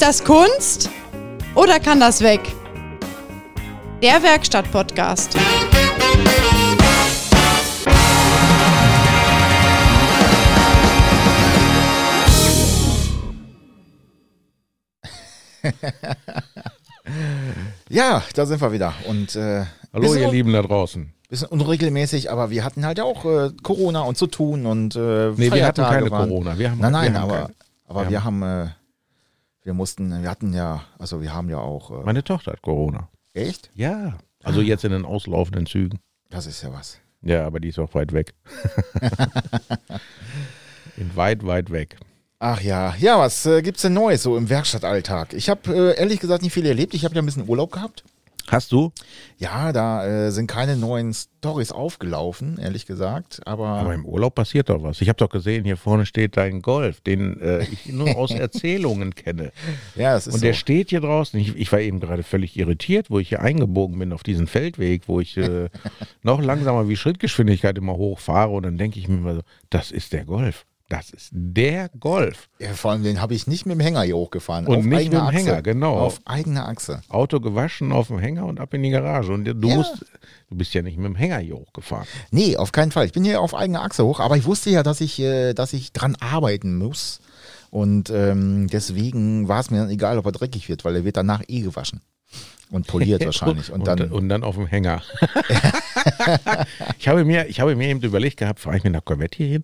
Ist das Kunst oder kann das weg? Der Werkstatt-Podcast. Ja, da sind wir wieder. Und äh, Hallo, ihr Lieben da draußen. bisschen unregelmäßig, aber wir hatten halt auch äh, Corona und zu tun und äh, Nee, wir hatten Feiertage keine waren. Corona. Wir haben, Nein, nein, wir haben aber, keine. aber Wir wir haben, äh, wir mussten, wir hatten ja, also wir haben ja auch, äh, Meine Tochter hat Corona. echt? Ja. Also jetzt in den auslaufenden Zügen. Das ist ja was. Ja, aber die ist auch weit weg. in weit, weit weg. Ach ja, ja, was äh, gibt's denn Neues so im Werkstattalltag? Ich habe äh, ehrlich gesagt nicht viel erlebt. Ich habe ja ein bisschen Urlaub gehabt. Hast du? Ja, da äh, sind keine neuen Stories aufgelaufen, ehrlich gesagt. Aber, Aber im Urlaub passiert doch was. Ich habe doch gesehen, hier vorne steht dein Golf, den äh, ich nur aus Erzählungen kenne. ja, es ist Und so. der steht hier draußen. Ich, ich war eben gerade völlig irritiert, wo ich hier eingebogen bin auf diesen Feldweg, wo ich äh, noch langsamer wie Schrittgeschwindigkeit immer hochfahre. Und dann denke ich mir immer so, das ist der Golf. Das ist der Golf. Ja, vor allem den habe ich nicht mit dem Hänger hier hochgefahren. Und auf nicht mit dem Achse. Hänger, genau. Auf eigener Achse. Auto gewaschen auf dem Hänger und ab in die Garage. Und du Ja. musst, du bist ja nicht mit dem Hänger hier hochgefahren. Nee, auf keinen Fall. Ich bin hier auf eigener Achse hoch, aber ich wusste ja, dass ich, äh, dass ich dran arbeiten muss. Und ähm, deswegen war es mir dann egal, ob er dreckig wird, weil er wird danach eh gewaschen. Und poliert wahrscheinlich. Und dann, und dann auf dem Hänger. ich, habe mir, ich habe mir eben überlegt gehabt, fahre ich mit einer Corvette hier hin?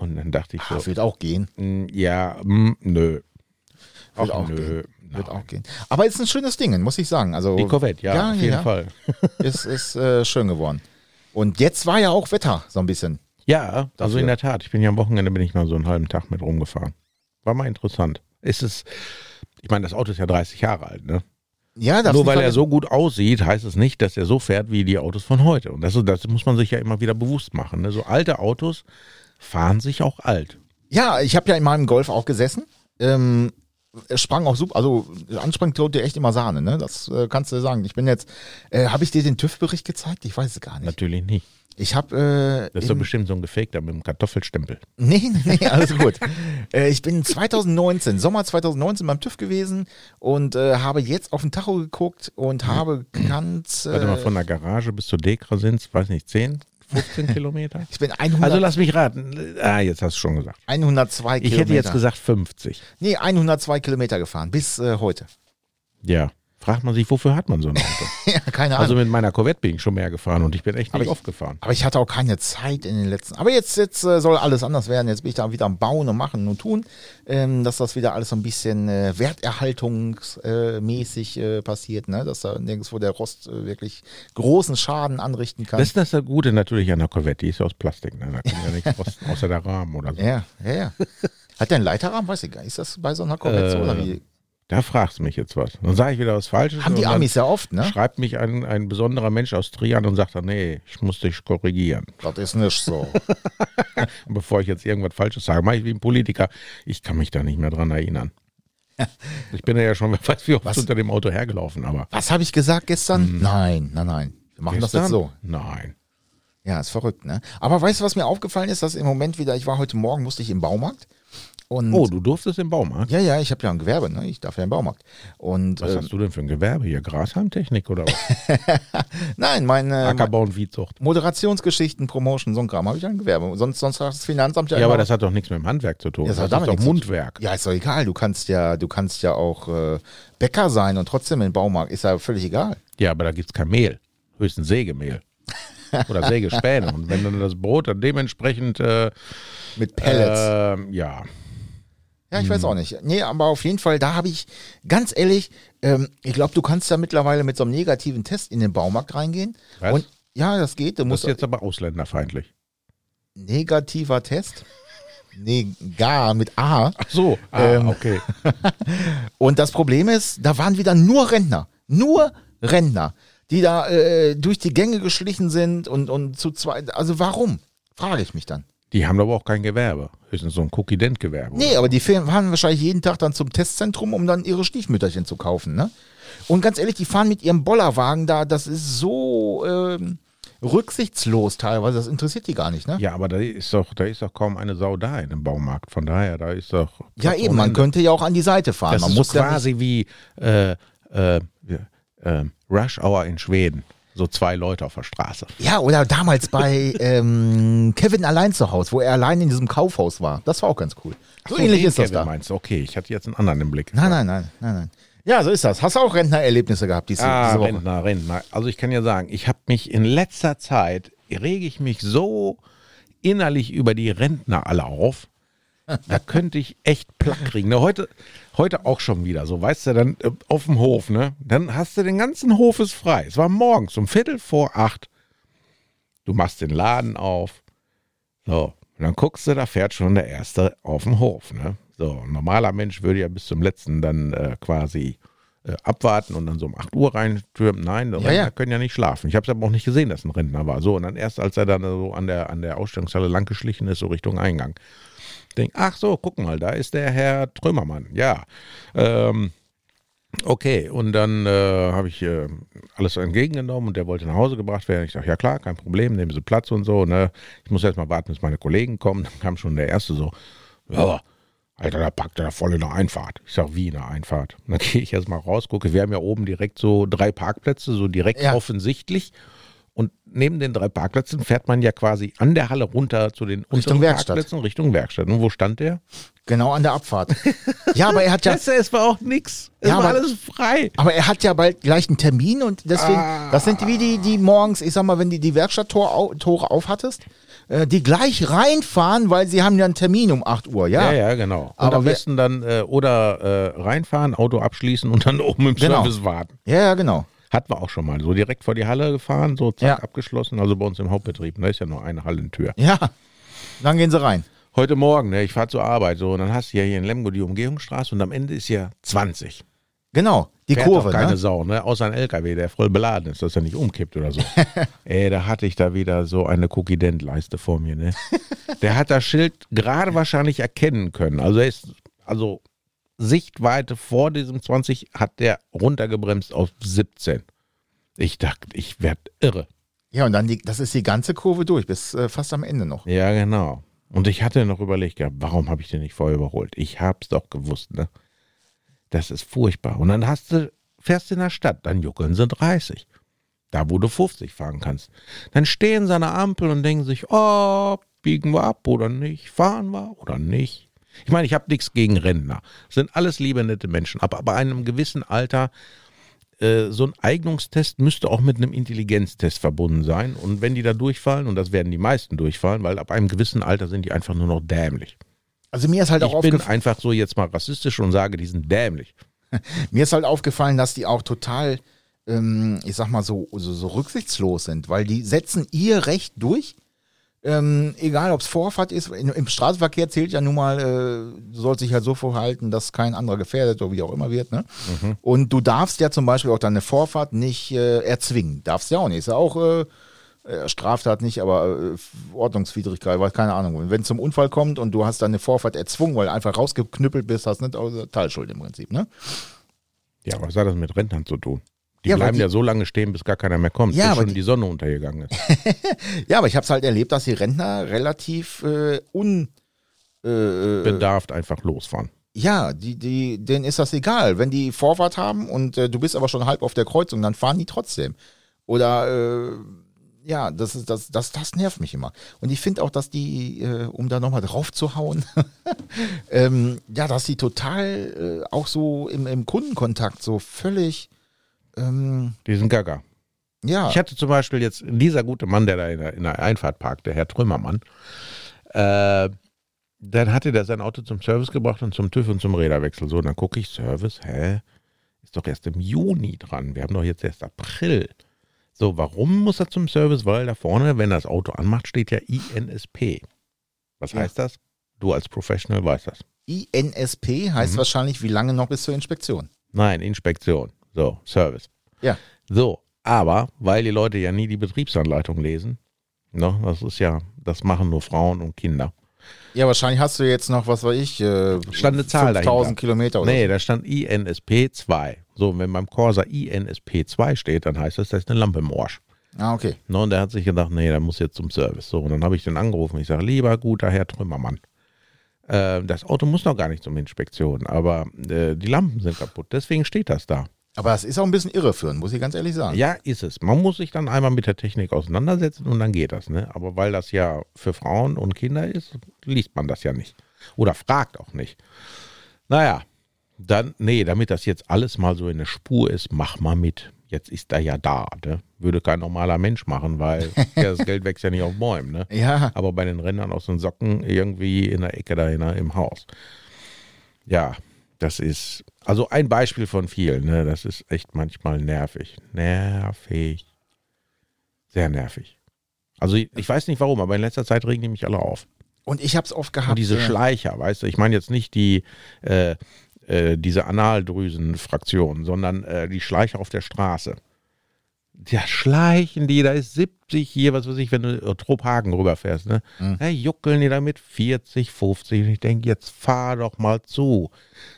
Und dann dachte ich so, ah, wird auch gehen. mm, ja, mm, nö. Wird Ach, auch nö. gehen. Wird Nein. auch gehen. Aber ist ein schönes Ding, muss ich sagen. Also Die Corvette, ja, auf jeden ja, Fall. Ist, ist äh, schön geworden. Und jetzt war ja auch Wetter so ein bisschen. Ja, also in der Tat. Ich bin ja am Wochenende bin ich mal so einen halben Tag mit rumgefahren. War mal interessant. Ist es, ich meine, das Auto ist ja 30 Jahre alt, ne? Ja, darfst Nur weil er vergessen. so gut aussieht, heißt es nicht, dass er so fährt wie die Autos von heute. Und das, das muss man sich ja immer wieder bewusst machen. Ne? So alte Autos fahren sich auch alt. Ja, ich habe ja in meinem Golf auch gesessen. Ähm, es sprang auch super, also anspringt tut dir echt immer Sahne, ne? Das äh, kannst du sagen. Ich bin jetzt, äh, habe ich dir den TÜV-Bericht gezeigt? Ich weiß es gar nicht. Natürlich nicht. Ich habe, äh, Das ist doch im- bestimmt so ein gefakter mit dem Kartoffelstempel. nee, nee, nee, alles gut. äh, ich bin 2019, Sommer 2019 beim TÜV gewesen und äh, habe jetzt auf den Tacho geguckt und habe gekannt, Warte mal, äh, von der Garage bis zur Dekra sind es, weiß nicht, 10, 15 Kilometer? ich bin 100, Also lass mich raten. Ah, jetzt hast du schon gesagt. 102 Ich Kilometer. hätte jetzt gesagt 50. Nee, 102 Kilometer gefahren, bis äh, heute. Ja. Fragt man sich, wofür hat man so ein Auto? ja, keine Ahnung. Also mit meiner Corvette bin ich schon mehr gefahren und ich bin echt Aber nicht ich- oft gefahren. Aber ich hatte auch keine Zeit in den letzten. Aber jetzt, jetzt äh, soll alles anders werden. Jetzt bin ich da wieder am Bauen und Machen und Tun, ähm, dass das wieder alles so ein bisschen äh, werterhaltungsmäßig äh, passiert, ne? dass da nirgendwo der Rost äh, wirklich großen Schaden anrichten kann. Das ist das Gute natürlich an der Corvette, die ist ja aus Plastik. Ne? Da kann ja nichts rosten, außer der Rahmen oder so. ja, ja, ja. Hat der einen Leiterrahmen? Weiß ich gar nicht. Ist das bei so einer Corvette so? Äh, Oder wie? Da fragst du mich jetzt was. Dann sage ich wieder was Falsches. Haben die Amis ja oft, ne? Schreibt mich ein, ein besonderer Mensch aus Trian und sagt dann, nee, ich muss dich korrigieren. Das ist nicht so. Bevor ich jetzt irgendwas Falsches sage, mache ich wie ein Politiker. Ich kann mich da nicht mehr dran erinnern. Ich bin ja schon, weiß wie oft Was? unter dem Auto hergelaufen, aber. Was habe ich gesagt gestern? Nein, nein, nein. Wir machen das jetzt Gestern? so. Nein. Ja, ist verrückt, ne? Aber weißt du, was mir aufgefallen ist, dass im Moment wieder, ich war heute Morgen, musste ich im Baumarkt. Und Oh, du durftest im Baumarkt? Ja, ja, ich habe ja ein Gewerbe, ne? Ich darf ja im Baumarkt. Und Was äh, hast du denn für ein Gewerbe hier? Grashalmtechnik oder was? nein, meine Ackerbau und Viehzucht. Moderationsgeschichten, Promotion, so ein Kram habe ich ein Gewerbe. Sonst, sonst hat das Finanzamt ja, Ja, aber das hat doch nichts mit dem Handwerk zu tun. Ja, das das hat damit ist doch Mundwerk. Ja, ist doch egal. Du kannst ja, du kannst ja auch äh, Bäcker sein und trotzdem im Baumarkt. Ist ja völlig egal. Ja, aber da gibt es kein Mehl. Höchstens Sägemehl. Oder Sägespäne. Und wenn dann das Brot dann dementsprechend äh, Mit Pellets. ähm, ja. Ja, ich Hm. weiß auch nicht. Nee, aber auf jeden Fall, da habe ich, ganz ehrlich, ähm, ich glaube, du kannst ja mittlerweile mit so einem negativen Test in den Baumarkt reingehen. Was? Und ja, das geht. Du Das musst ist jetzt aber ausländerfeindlich. negativer Test. Nee, gar mit A. Ach so, ah, Ähm, okay. Und das Problem ist, da waren wieder nur Rentner. Nur Rentner, die da äh, durch die Gänge geschlichen sind und, und zu zweit. Also warum? Frage ich mich dann. Die haben aber auch kein Gewerbe. Höchstens so ein Cookie-Dent-Gewerbe. Nee, aber die fahren wahrscheinlich jeden Tag dann zum Testzentrum, um dann ihre Stiefmütterchen zu kaufen, ne? Und ganz ehrlich, die fahren mit ihrem Bollerwagen da, das ist so, ähm, rücksichtslos teilweise. Das interessiert die gar nicht, ne? Ja, aber da ist doch, da ist doch kaum eine Sau da in dem Baumarkt. Von daher, da ist doch. Ja, eben, man könnte ja auch an die Seite fahren. Das man ist muss so quasi wie äh, äh, äh, Rush Hour in Schweden. So zwei Leute auf der Straße. Ja, oder damals bei ähm, Kevin allein zu Hause, wo er allein in diesem Kaufhaus war. Das war auch ganz cool. So, ähnlich den ist das Kevin da. Meinst du? Okay, ich hatte jetzt einen anderen im Blick. Nein, nein, nein, nein, nein. Ja, so ist das. Hast du auch Rentnererlebnisse gehabt diese, Ah, diese Woche? Rentner, Rentner. Also ich kann ja sagen, ich habe mich in letzter Zeit, rege ich mich so innerlich über die Rentner alle auf. Da könnte ich echt platt kriegen. Ne, heute, heute auch schon wieder so, weißt du, dann äh, auf dem Hof, ne? Dann hast du den ganzen Hof ist frei. Es war morgens um Viertel vor acht. Du machst den Laden auf. So, und dann guckst du, da fährt schon der Erste auf dem Hof, ne? So, ein normaler Mensch würde ja bis zum letzten dann äh, quasi äh, abwarten und dann so um 8 Uhr reintürmen. Nein, Rentner ja. können ja nicht schlafen. Ich habe es aber auch nicht gesehen, dass ein Rentner war. So, und dann erst, als er dann so an der, an der Ausstellungshalle langgeschlichen ist, so Richtung Eingang. Denk, ach so, guck mal, da ist der Herr Trömermann. Ja. Ähm, okay, und dann äh, habe ich äh, alles entgegengenommen und der wollte nach Hause gebracht werden. Ich sage, ja klar, kein Problem, nehmen Sie Platz und so. Ne? Ich muss erst mal warten, bis meine Kollegen kommen. Dann kam schon der Erste so, ja, Alter, da packt er voll in der Einfahrt. Ich sag, wie in der Einfahrt? Und dann gehe ich erst mal raus, gucke, wir haben ja oben direkt so drei Parkplätze, so direkt Ja. offensichtlich. Und neben den drei Parkplätzen fährt man ja quasi an der Halle runter zu den Richtung Werkstatt. Parkplätzen Richtung Werkstatt. Und wo stand der? Genau an der Abfahrt. ja, aber er hat ja, Scheiße, es war auch nix. Es Ja, war aber- alles frei. aber er hat ja bald gleich einen Termin und deswegen, Ah. das sind wie die, die morgens, ich sag mal, wenn die die Werkstatttore au, Tore aufhattest, äh, die gleich reinfahren, weil sie haben ja einen Termin um 8 Uhr, ja. Ja, ja, genau. Und Aber am besten dann äh, oder äh, reinfahren, Auto abschließen und dann oben im Genau. Service warten. Ja, ja, genau. Hatten wir auch schon mal. So direkt vor die Halle gefahren, so zack, Ja. abgeschlossen. Also bei uns im Hauptbetrieb. Da ist ja nur eine Hallentür. Ja, dann gehen sie rein. Heute Morgen, ne, ich fahre zur Arbeit, so, und dann hast du ja hier in Lemgo die Umgehungsstraße und am Ende ist ja 20. Genau, die Fährt Kurve, doch keine ne? Sau, ne? Außer ein LKW, der voll beladen ist, dass er nicht umkippt oder so. Ey, da hatte ich da wieder so eine Cookie-Dent-Leiste vor mir, ne? Der hat das Schild gerade wahrscheinlich erkennen können. Also er ist, also Sichtweite vor diesem 20 hat der runtergebremst auf 17. Ich dachte, ich werde irre. Ja, und dann, die, das ist die ganze Kurve durch, bis äh, fast am Ende noch. Ja, genau. Und ich hatte noch überlegt, gehabt, warum habe ich den nicht vorher überholt? Ich hab's doch gewusst, ne? Das ist furchtbar. Und dann hast du, fährst in der Stadt, dann juckeln sie 30. Da, wo du 50 fahren kannst. Dann stehen sie an der Ampel und denken sich, oh, biegen wir ab oder nicht? Fahren wir oder nicht? Ich meine, ich habe nichts gegen Rentner. Das sind alles liebe, nette Menschen. Aber bei einem gewissen Alter, äh, so ein Eignungstest müsste auch mit einem Intelligenztest verbunden sein. Und wenn die da durchfallen, und das werden die meisten durchfallen, weil ab einem gewissen Alter sind die einfach nur noch dämlich. Also mir ist halt auch ich bin einfach so jetzt mal rassistisch und sage, die sind dämlich. mir ist halt aufgefallen, dass die auch total, ähm, ich sag mal so, so, so rücksichtslos sind, weil die setzen ihr Recht durch. Ähm, egal, ob es Vorfahrt ist, in, im Straßenverkehr zählt ja nun mal, äh, du sollst dich halt so verhalten, dass kein anderer gefährdet oder wie auch immer wird. Ne? Und du darfst ja zum Beispiel auch deine Vorfahrt nicht äh, erzwingen. Darfst ja auch nicht. Ist ja auch äh, äh, Straftat nicht, aber äh, Ordnungswidrigkeit, weiß keine Ahnung. Wenn es zum Unfall kommt und du hast deine Vorfahrt erzwungen, weil du einfach rausgeknüppelt bist, hast nicht auch Teilschuld im Prinzip. Ne? Ja, was hat das mit Rentnern zu tun? Die Ja, bleiben die- ja so lange stehen, bis gar keiner mehr kommt, Ja, bis schon die- die Sonne untergegangen ist. Ja, aber ich habe es halt erlebt, dass die Rentner relativ äh, un. Äh, Bedarft einfach losfahren. ja, die, die, denen ist das egal. Wenn die Vorfahrt haben und äh, du bist aber schon halb auf der Kreuzung, dann fahren die trotzdem. Oder äh, ja, das, ist, das, das, das nervt mich immer. Und ich finde auch, dass die, äh, um da nochmal drauf zu hauen, ähm, ja, dass die total äh, auch so im, im Kundenkontakt so völlig, ähm, Die sind gaga. ja, Ich hatte zum Beispiel jetzt dieser gute Mann, der da in der, in der Einfahrt parkt, der Herr Trümmermann, äh, dann hatte der sein Auto zum Service gebracht und zum TÜV und zum Räderwechsel. So, dann gucke ich Service, hä? Ist doch erst im Juni dran. Wir haben doch jetzt erst April. So, warum muss er zum Service? Weil da vorne, wenn das Auto anmacht, steht ja INSP. Was Ja. heißt das? Du als Professional weißt das. INSP heißt Mhm. wahrscheinlich, wie lange noch bis zur Inspektion. Nein, Inspektion. So, Service. Ja. So, aber weil die Leute ja nie die Betriebsanleitung lesen, ne, das ist ja, das machen nur Frauen und Kinder. Ja, wahrscheinlich hast du jetzt noch, was weiß ich, äh, Stand eine Zahl 5000 dahinter. Kilometer oder Nee, da stand INSP 2. So, wenn beim Corsa INSP 2 steht, dann heißt das, da ist eine Lampe im Arsch. Ah, okay. Ne, und der hat sich gedacht, nee, der muss jetzt zum Service. So, und dann habe ich den angerufen. Ich sage, lieber guter Herr Trümmermann, äh, das Auto muss noch gar nicht zum Inspektion, aber äh, die Lampen sind kaputt. Deswegen steht das da. Aber das ist auch ein bisschen irreführend, muss ich ganz ehrlich sagen. Ja, ist es. Man muss sich dann einmal mit der Technik auseinandersetzen und dann geht das. Ne? Aber weil das ja für Frauen und Kinder ist, liest man das ja nicht. Oder fragt auch nicht. Naja, dann, nee, damit das jetzt alles mal so in der Spur ist, mach mal mit. Jetzt ist er ja da. Ne? Würde kein normaler Mensch machen, weil ja, das Geld wächst ja nicht auf Bäumen. Ne? Ja, aber bei den Rändern aus den Socken irgendwie in der Ecke da in der- im Haus. Ja, das ist also ein Beispiel von vielen. Ne? Das ist echt manchmal nervig. Nervig. Sehr nervig. Also ich, ich weiß nicht warum, aber in letzter Zeit regen die mich alle auf. und ich habe es oft gehabt. Und diese äh, Schleicher, weißt du, ich meine jetzt nicht die äh, äh, diese Analdrüsenfraktion, sondern äh, die Schleicher auf der Straße. Ja, schleichen die, da ist 70 hier, was weiß ich, wenn du äh, Trophagen rüberfährst, ne? Da juckeln die da mit 40, 50. Und ich denke, jetzt fahr doch mal zu.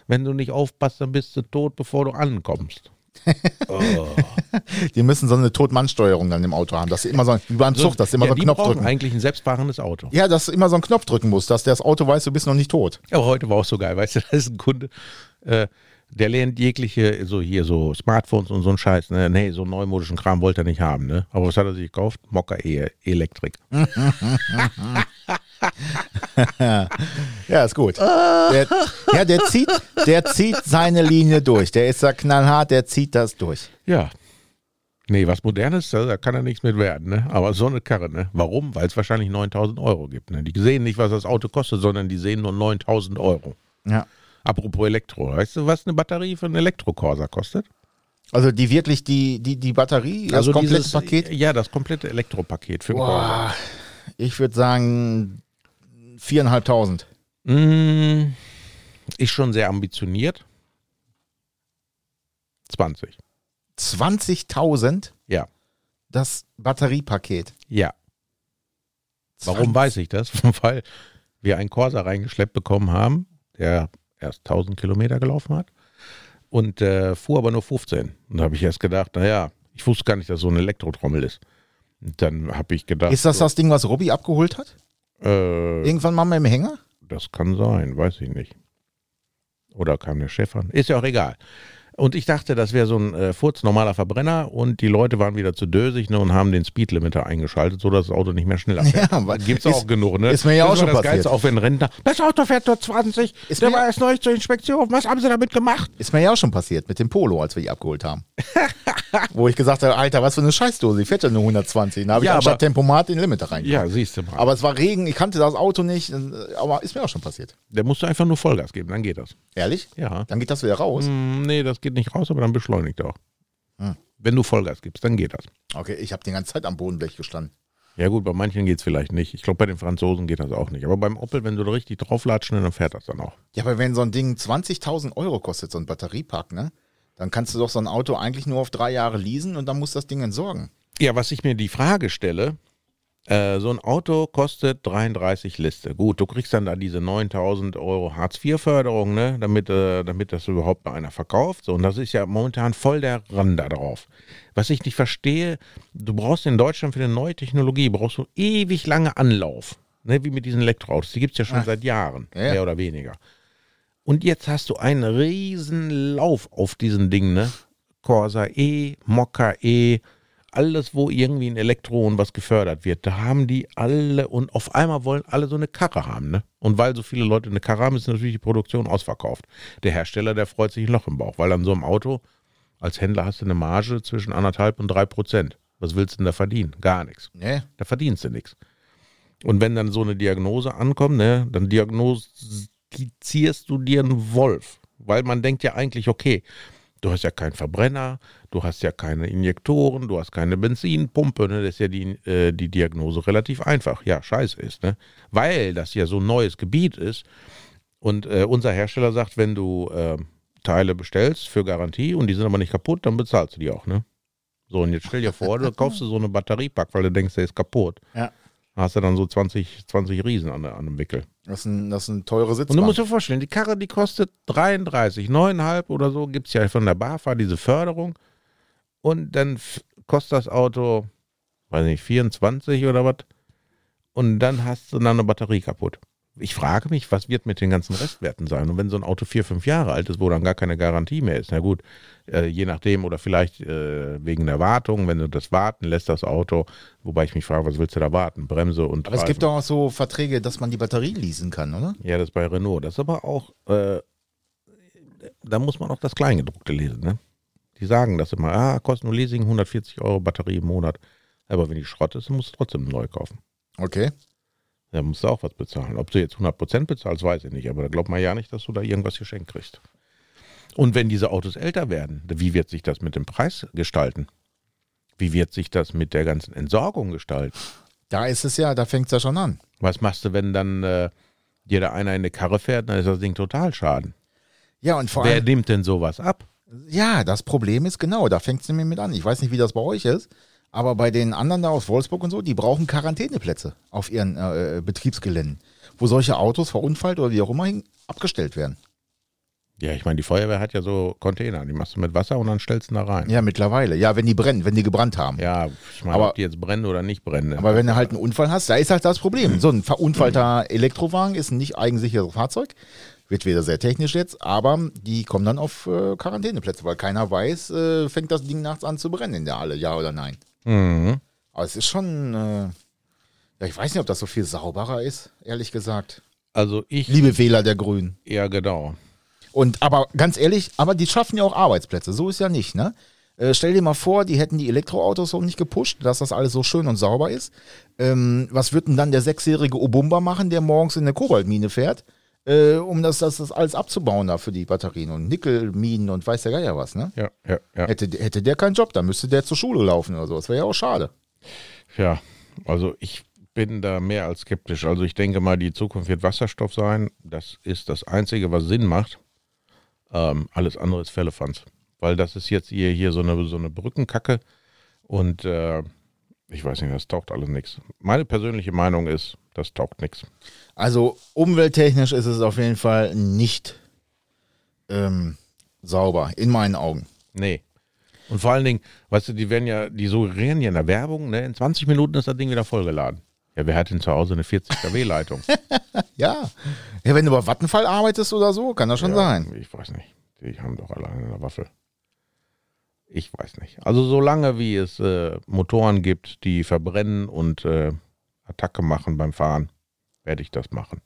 Wenn du nicht aufpasst, dann bist du tot, bevor du ankommst. Die müssen so eine Todmannsteuerung dann im Auto haben. Dass sie immer so, wie beim Zug, dass du immer ja, so einen Knopf drücken. eigentlich ein selbstfahrendes Auto. Ja, dass du immer so einen Knopf drücken musst, dass das Auto weiß, du bist noch nicht tot. Aber heute war auch so geil, weißt du, da ist ein Kunde, äh, der lernt jegliche, so hier so Smartphones und so ein Scheiß, ne? Nee, so neumodischen Kram wollte er nicht haben, ne? Aber was hat er sich gekauft? Mocker e Elektrik. Ja, ist gut. Der, ja, der zieht, der zieht seine Linie durch. Der ist da knallhart, der zieht das durch. Ja. Nee, was Modernes, da da kann er nichts mit werden, ne? Aber so eine Karre, ne? Warum? Weil es wahrscheinlich 9000 Euro gibt, ne? Die sehen nicht, was das Auto kostet, sondern die sehen nur 9000 Euro. Ja. Apropos Elektro, weißt du, was eine Batterie für einen Elektrokorsa kostet? Also die wirklich, die, die, die Batterie, das komplette Also dieses- Paket. Ja, das komplette Elektropaket für einen Corsa. Ich würde sagen viereinhalbtausend. Mm, Ist schon sehr ambitioniert. 20. 20.000 Ja. das Batteriepaket. Ja. Warum weiß ich das? Weil wir einen Corsa reingeschleppt bekommen haben, der erst 1000 Kilometer gelaufen hat und äh, fuhr aber nur 15. Und da habe ich erst gedacht, naja, ich wusste gar nicht, dass so eine Elektrotrommel ist. Und dann habe ich gedacht, Ist das das Ding, was Robby abgeholt hat? äh, Irgendwann mal dem Hänger? Das kann sein, weiß ich nicht. Oder kam der Chef an? Ist ja auch egal. Und ich dachte, das wäre so ein äh, furz-normaler Verbrenner und die Leute waren wieder zu dösig ne, und haben den Speedlimiter eingeschaltet, sodass das Auto nicht mehr schneller fährt. Ja, Gibt's ist- auch genug, ne? ist mir ja das auch schon das passiert. Geilste, auch wenn Rentner, das Auto fährt nur 20, Ist der mir- war erst neulich zur Inspektion, was haben sie damit gemacht? Ist mir ja auch schon passiert mit dem Polo, als wir die abgeholt haben. Wo ich gesagt habe, Alter, was für eine Scheißdose, die fährt ja nur 120. Da habe ich Ja, anstatt aber- Tempomat den Limiter rein. Ja, siehst du mal. Aber es war Regen, ich kannte das Auto nicht, äh, aber ist mir auch schon passiert. der musste einfach nur Vollgas geben, dann geht das. Ehrlich? Ja. Dann geht das wieder raus. Hm, nee, das geht nicht raus, aber dann beschleunigt er auch. Hm. Wenn du Vollgas gibst, dann geht das. Okay, ich habe die ganze Zeit am Bodenblech gestanden. Ja gut, bei manchen geht es vielleicht nicht. Ich glaube, bei den Franzosen geht das auch nicht. Aber beim Opel, wenn du da richtig drauflatschen, dann fährt das dann auch. Ja, aber wenn so ein Ding 20.000 Euro kostet, so ein Batteriepack, ne? Dann kannst du doch so ein Auto eigentlich nur auf drei Jahre leasen und dann musst du das Ding entsorgen. Ja, was ich mir die Frage stelle, äh, so ein Auto kostet 33 Liste. Gut, du kriegst dann da diese 9000 Euro Hartz-IV-Förderung, ne? damit, äh, damit das überhaupt mal einer verkauft. So, und das ist ja momentan voll der Rand da drauf. Was ich nicht verstehe, du brauchst in Deutschland für eine neue Technologie, brauchst du ewig lange Anlauf. Ne? Wie mit diesen Elektroautos. Die gibt es ja schon Ah. seit Jahren, Ja, ja. mehr oder weniger. Und jetzt hast du einen riesen Lauf auf diesen Ding, ne? Corsa E, Mokka E, alles, wo irgendwie ein Elektron was gefördert wird, da haben die alle und auf einmal wollen alle so eine Karre haben, ne? Und weil so viele Leute eine Karre haben, ist natürlich die Produktion ausverkauft. Der Hersteller, der freut sich ein Loch im Bauch, weil an so einem Auto als Händler hast du eine Marge zwischen anderthalb und drei Prozent. Was willst du denn da verdienen? Gar nichts. Ne? Da verdienst du nichts. Und wenn dann so eine Diagnose ankommt, ne, dann diagnostizierst du dir einen Wolf. Weil man denkt ja eigentlich, okay, du hast ja keinen Verbrenner, du hast ja keine Injektoren, du hast keine Benzinpumpe, ne, das ist ja die, äh, die Diagnose relativ einfach. Ja, scheiße ist, ne? Weil das ja so ein neues Gebiet ist und äh, unser Hersteller sagt, wenn du äh, Teile bestellst für Garantie und die sind aber nicht kaputt, dann bezahlst du die auch, ne? So, und jetzt stell dir vor, du kaufst du so eine Batteriepack, weil du denkst, der ist kaputt. Ja. Da hast du dann so 20, 20 Riesen an, an dem Wickel. Das ist, ein, das ist eine teure Und du Sitzbank. musst dir vorstellen, die Karre, die kostet 33, 9,5 oder so, gibt es ja von der BAFA diese Förderung. Und dann kostet das Auto weiß nicht, 24 oder was. Und dann hast du dann eine Batterie kaputt. Ich frage mich, was wird mit den ganzen Restwerten sein? Und wenn so ein Auto vier, fünf Jahre alt ist, wo dann gar keine Garantie mehr ist, na gut, äh, je nachdem oder vielleicht äh, wegen der Wartung, wenn du das warten lässt, das Auto, wobei ich mich frage, was willst du da warten? Bremse und Aber es gibt doch auch so Verträge, dass man die Batterie leasen kann, oder? Ja, das ist bei Renault. Das ist aber auch, äh, da muss man auch das Kleingedruckte lesen. Ne? Die sagen das immer, ah, kostet nur Leasing 140 Euro Batterie im Monat. Aber wenn die Schrott ist, dann musst du trotzdem neu kaufen. Okay. Da musst du auch was bezahlen. Ob du jetzt 100% bezahlst, weiß ich nicht. Aber da glaubt man ja nicht, dass du da irgendwas geschenkt kriegst. Und wenn diese Autos älter werden, wie wird sich das mit dem Preis gestalten? Wie wird sich das mit der ganzen Entsorgung gestalten? Da ist es ja, da fängt es ja schon an. Was machst du, wenn dann äh, dir da einer in eine Karre fährt, dann ist das Ding total schaden. Ja, und vor Wer allem, nimmt denn sowas ab? ja, das Problem ist genau, da fängt es nämlich mit an. Ich weiß nicht, wie das bei euch ist, aber bei den anderen da aus Wolfsburg und so, die brauchen Quarantäneplätze auf ihren äh, Betriebsgeländen, wo solche Autos verunfallt oder wie auch immer hin- abgestellt werden. Ja, ich meine, die Feuerwehr hat ja so Container, die machst du mit Wasser und dann stellst du da rein. Ja, mittlerweile. Ja, wenn die brennen, wenn die gebrannt haben. Ja, ich meine, Aber- ob die jetzt brennen oder nicht brennen. Aber wenn du halt einen Unfall hast, da ist halt das Problem. So ein verunfallter Elektrowagen ist ein nicht eigensicheres Fahrzeug. Wird wieder sehr technisch jetzt, aber die kommen dann auf äh, Quarantäneplätze, weil keiner weiß, äh, fängt das Ding nachts an zu brennen in der Halle, ja oder nein. Mhm. Aber es ist schon, äh, ja, ich weiß nicht, ob das so viel sauberer ist, ehrlich gesagt. Also ich, Liebe Wähler der Grünen. ja genau. Und aber ganz ehrlich, aber die schaffen ja auch Arbeitsplätze. So ist ja nicht, ne? Äh, stell dir mal vor, die hätten die Elektroautos so nicht gepusht, dass das alles so schön und sauber ist. Ähm, was wird denn dann der sechsjährige Obumba machen, der morgens in eine Kobaltmine fährt, äh, um das, das, das alles abzubauen da für die Batterien und Nickelminen und weiß der Geier was, ne? Ja, ja, ja. Hätte, hätte der keinen Job, dann müsste der zur Schule laufen oder so. Das wäre ja auch schade. Ja, also ich bin da mehr als skeptisch. Also ich denke mal, die Zukunft wird Wasserstoff sein. Das ist das Einzige, was Sinn macht. Ähm, alles andere ist Fällefanz. Weil das ist jetzt hier, hier so, eine, so eine Brückenkacke und äh, ich weiß nicht, das taugt alles nichts. Meine persönliche Meinung ist, das taugt nichts. Also umwelttechnisch ist es auf jeden Fall nicht ähm, sauber, in meinen Augen. Nee. Und vor allen Dingen, weißt du, die werden ja, die suggerieren ja in der Werbung, ne, in 20 Minuten ist das Ding wieder vollgeladen. Ja, wer hat denn zu Hause eine 40 kW-Leitung? Ja. ja, wenn du bei Vattenfall arbeitest oder so, kann das schon ja, sein. Ich weiß nicht. Die haben doch alle eine Waffe. Ich weiß nicht. Also solange wie es äh, Motoren gibt, die verbrennen und äh, Attacke machen beim Fahren, werde ich das machen.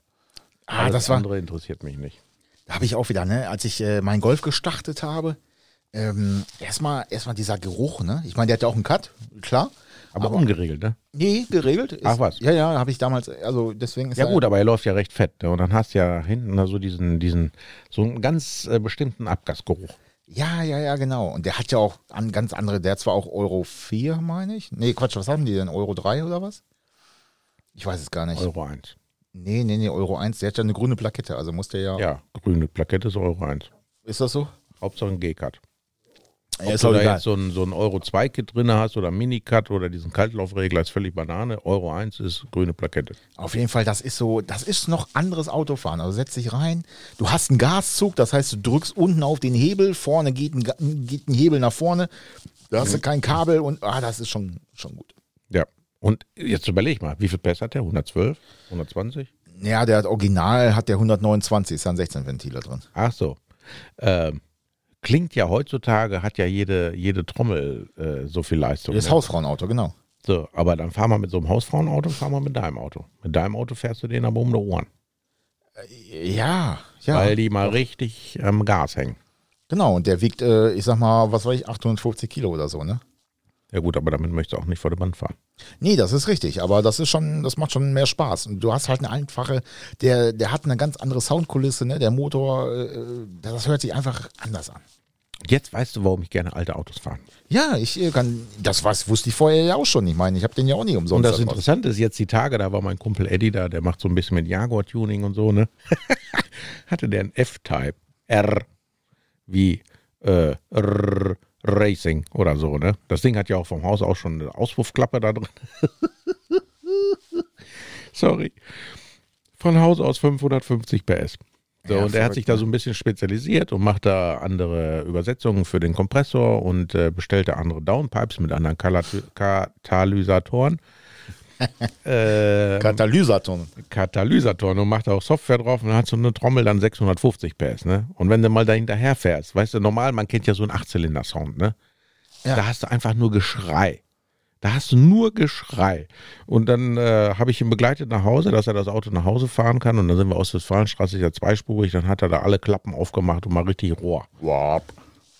Ah, Alles das war, andere interessiert mich nicht. da habe ich auch wieder, ne, als ich äh, meinen Golf gestartet habe, ähm, erstmal erstmal dieser Geruch, ne? Ich meine, der hat ja auch einen Cut, klar. Aber, Aber- ungeregelt, ne? Nee, geregelt. Ist, Ach, was? Ja, ja, habe ich damals, also deswegen ist Ja gut, aber er läuft ja recht fett. Ne? Und dann hast du ja hinten da so diesen, diesen, so einen ganz äh, bestimmten Abgasgeruch. Ja, ja, ja, genau. Und der hat ja auch an ganz andere, der hat zwar auch Euro 4, meine ich. Nee, Quatsch, was haben die denn? Euro 3 oder was? Ich weiß es gar nicht. Euro 1. Nee, nee, nee, Euro 1, der hat ja eine grüne Plakette, also muss der ja. Ja, grüne Plakette ist Euro 1. Ist das so? Hauptsache ein Ja, Ob ist du da egal. jetzt so ein, so ein Euro 2 Kit drin hast oder Mini-Cut oder diesen Kaltlaufregler ist völlig Banane. Euro 1 ist grüne Plakette. Auf jeden Fall, das ist so, das ist noch anderes Autofahren. Also setz dich rein, du hast einen Gaszug, das heißt, du drückst unten auf den Hebel, vorne geht ein, geht ein Hebel nach vorne, da hast du kein Kabel und ah, das ist schon, schon gut. Ja. Und jetzt überleg mal, wie viel PS hat der? 112? 120? Ja, der hat original, hat der 129, ist ja ein 16 Ventiler drin. Ach so. Ähm, klingt ja heutzutage, hat ja jede, jede Trommel äh, so viel Leistung. Das ne? Hausfrauenauto, genau. So, aber dann fahr mal mit so einem Hausfrauenauto, fahr mal mit deinem Auto. Mit deinem Auto fährst du den aber um die Ohren. Ja, ja. weil die mal richtig am Gas hängen. genau, und der wiegt, äh, ich sag mal, was weiß ich, 850 Kilo oder so, ne? Ja gut, aber damit möchtest du auch nicht vor der Wand fahren. Nee, das ist richtig, aber das ist schon, das macht schon mehr Spaß. Und du hast halt eine einfache, der, der hat eine ganz andere Soundkulisse, ne? Der Motor, äh, das hört sich einfach anders an. Jetzt weißt du, warum ich gerne alte Autos fahre. Ja, ich äh, kann, das was wusste ich vorher ja auch schon. Ich meine, ich habe den ja auch nicht umsonst. Und das. Interessante ist jetzt die Tage, da war mein Kumpel Eddie da, der macht so ein bisschen mit Jaguar-Tuning und so, ne? Hatte der ein F-Type, R, wie äh, R, Racing oder so, ne? Das Ding hat ja auch vom Haus aus schon eine Auspuffklappe da drin. Sorry. Von Haus aus 550 PS. So, Ja, und er hat sich da ne? so ein bisschen spezialisiert und macht da andere Übersetzungen für den Kompressor und äh, bestellte andere Downpipes mit anderen Katalysatoren. äh, Katalysator. Katalysatoren und macht da auch Software drauf und dann hat so eine Trommel dann 650 PS, ne? Und wenn du mal da hinterher fährst, weißt du, normal, man kennt ja so einen Achtzylinder-Sound, ne? Ja. Da hast du einfach nur Geschrei. Da hast du nur Geschrei. Und dann äh, habe ich ihn begleitet nach Hause, dass er das Auto nach Hause fahren kann. Und dann sind wir aus Westfalenstraße, ist ja zweispurig, dann hat er da alle Klappen aufgemacht und mal richtig Rohr. Wow.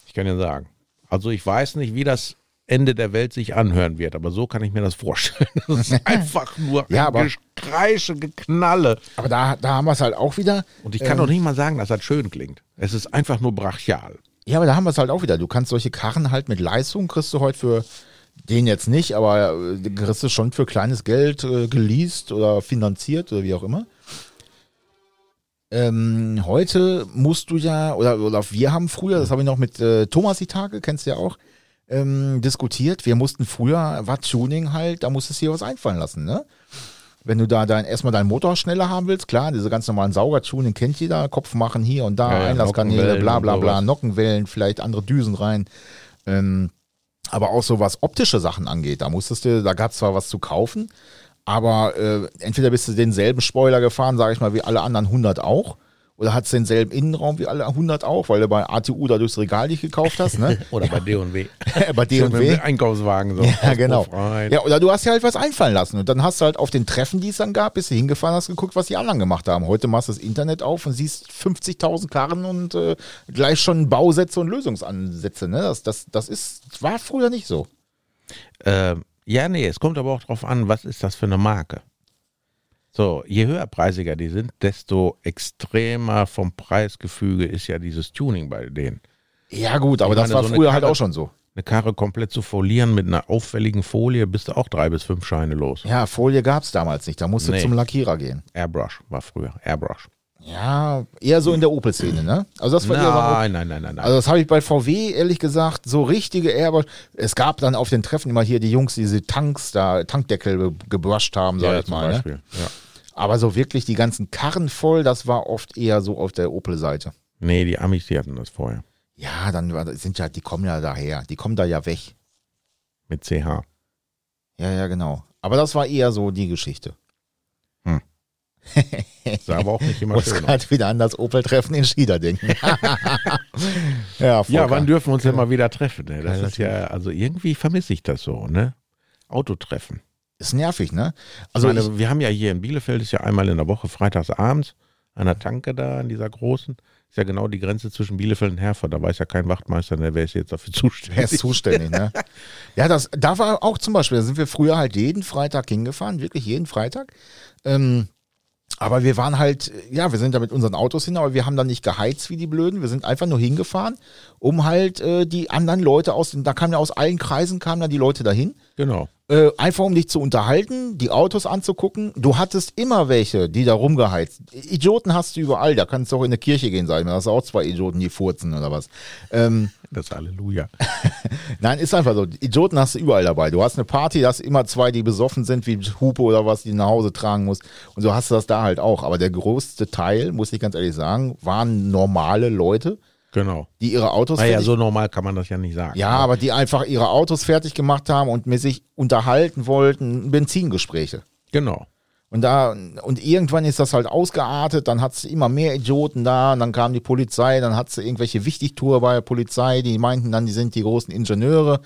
Ich kann dir sagen. Also ich weiß nicht, wie das Ende der Welt sich anhören wird, aber so kann ich mir das vorstellen. Das ist einfach nur Ja, ein aber- Gekreische, Geknalle. Aber da, da haben wir es halt auch wieder. Und ich kann doch nicht mal sagen, dass das schön klingt. Es ist einfach nur brachial. Ja, aber da haben wir es halt auch wieder. Du kannst solche Karren halt mit Leistung, kriegst du heute für den jetzt nicht, aber äh, kriegst du schon für kleines Geld äh, geleast oder finanziert oder wie auch immer. Ähm, heute musst du ja, oder, oder wir haben früher, das habe ich noch mit äh, Thomas die Tage, kennst du ja auch, ähm, diskutiert. Wir mussten früher, war Tuning halt, da musstest du dir was einfallen lassen, ne? Wenn du da dein, erstmal deinen Motor schneller haben willst, klar, diese ganz normalen Saugertuning kennt jeder, Kopf machen hier und da, Ja, Einlasskanäle, bla bla bla. Nockenwellen, vielleicht andere Düsen rein. Ähm, aber auch so was optische Sachen angeht, da musstest du, da gab es zwar was zu kaufen, aber äh, entweder bist du denselben Spoiler gefahren, sage ich mal, wie alle anderen 100 auch, oder hast denselben Innenraum wie alle 100 auch, weil du bei ATU da durchs Regal nicht gekauft hast, ne? Oder bei D&W. bei D&W. Einkaufswagen so. Ja, genau. Ja, oder du hast dir halt was einfallen lassen. Und dann hast du halt auf den Treffen, die es dann gab, bist du hingefahren, hast geguckt, was die anderen gemacht haben. Heute machst du das Internet auf und siehst 50.000 Karren und äh, gleich schon Bausätze und Lösungsansätze. Ne? Das, das, das ist, war früher nicht so. Ähm, ja, nee, es kommt aber auch drauf an, was ist das für eine Marke. So, je höherpreisiger die sind, desto extremer vom Preisgefüge ist ja dieses Tuning bei denen. Ja, gut, aber Ich das meine, war so früher halt Karre- auch schon so. Eine Karre komplett zu folieren mit einer auffälligen Folie, bist du auch drei bis fünf Scheine los. Ja, Folie gab es damals nicht. Da musst du Nee. zum Lackierer gehen. Airbrush war früher. Airbrush. Ja, eher so in der Opel-Szene, ne? Also das war Nein, nein, nein, nein, nein. Also das habe ich bei VW ehrlich gesagt so richtige Airbrush. Es gab dann auf den Treffen immer hier die Jungs, die diese Tanks da, Tankdeckel gebrusht haben, sag ja, ich mal. Ne? Beispiel. Ja. Aber so wirklich die ganzen Karren voll, das war oft eher so auf der Opel-Seite. Nee, die Amis, die hatten das vorher. Ja, dann sind ja, die kommen ja daher, die kommen da ja weg. Mit CH. Ja, ja, genau. Aber das war eher so die Geschichte. Sah aber auch nicht immer schön aus. gerade wieder an das Opel-Treffen in Schieder denken. ja, Ja, wann dürfen wir uns denn mal wieder treffen? Ne? Das ist ja, also irgendwie vermisse ich das so, ne? Autotreffen. Ist nervig, ne? Also Also meine, ich, wir haben ja hier in Bielefeld, ist ja einmal in der Woche, freitags abends, an der Tanke da, an dieser großen, ist ja genau die Grenze zwischen Bielefeld und Herford. Da weiß ja kein Wachtmeister, ne, wer ist jetzt dafür zuständig. Wer ist zuständig, ne? Ja, das, da war auch zum Beispiel, da sind wir früher halt jeden Freitag hingefahren, wirklich jeden Freitag. Ähm, aber wir waren halt, ja, wir sind da mit unseren Autos hin, aber wir haben da nicht geheizt wie die Blöden. Wir sind einfach nur hingefahren, um halt äh, die anderen Leute aus, den, da kamen ja aus allen Kreisen, kamen dann die Leute dahin. Genau. Äh, einfach um dich zu unterhalten, die Autos anzugucken. Du hattest immer welche, die da rumgeheizt. Idioten hast du überall. Da kannst du auch in eine Kirche gehen, sag ich mal. Da hast du auch zwei Idioten, die furzen oder was. Ähm, Das Halleluja. Nein, ist einfach so. Idioten hast du überall dabei. Du hast eine Party, da hast immer zwei, die besoffen sind, wie Hupe oder was, die nach Hause tragen muss. Und so hast du das da halt auch. Aber der größte Teil, muss ich ganz ehrlich sagen, waren normale Leute, Genau. die ihre Autos Naja, so normal kann man das ja nicht sagen. ja, aber die einfach ihre Autos fertig gemacht haben und mit sich unterhalten wollten, Benzingespräche. Genau. Und da, und irgendwann ist das halt ausgeartet, dann hat es immer mehr Idioten da, und dann kam die Polizei, dann hat sie irgendwelche Wichtigtour bei der Polizei, die meinten dann, die sind die großen Ingenieure.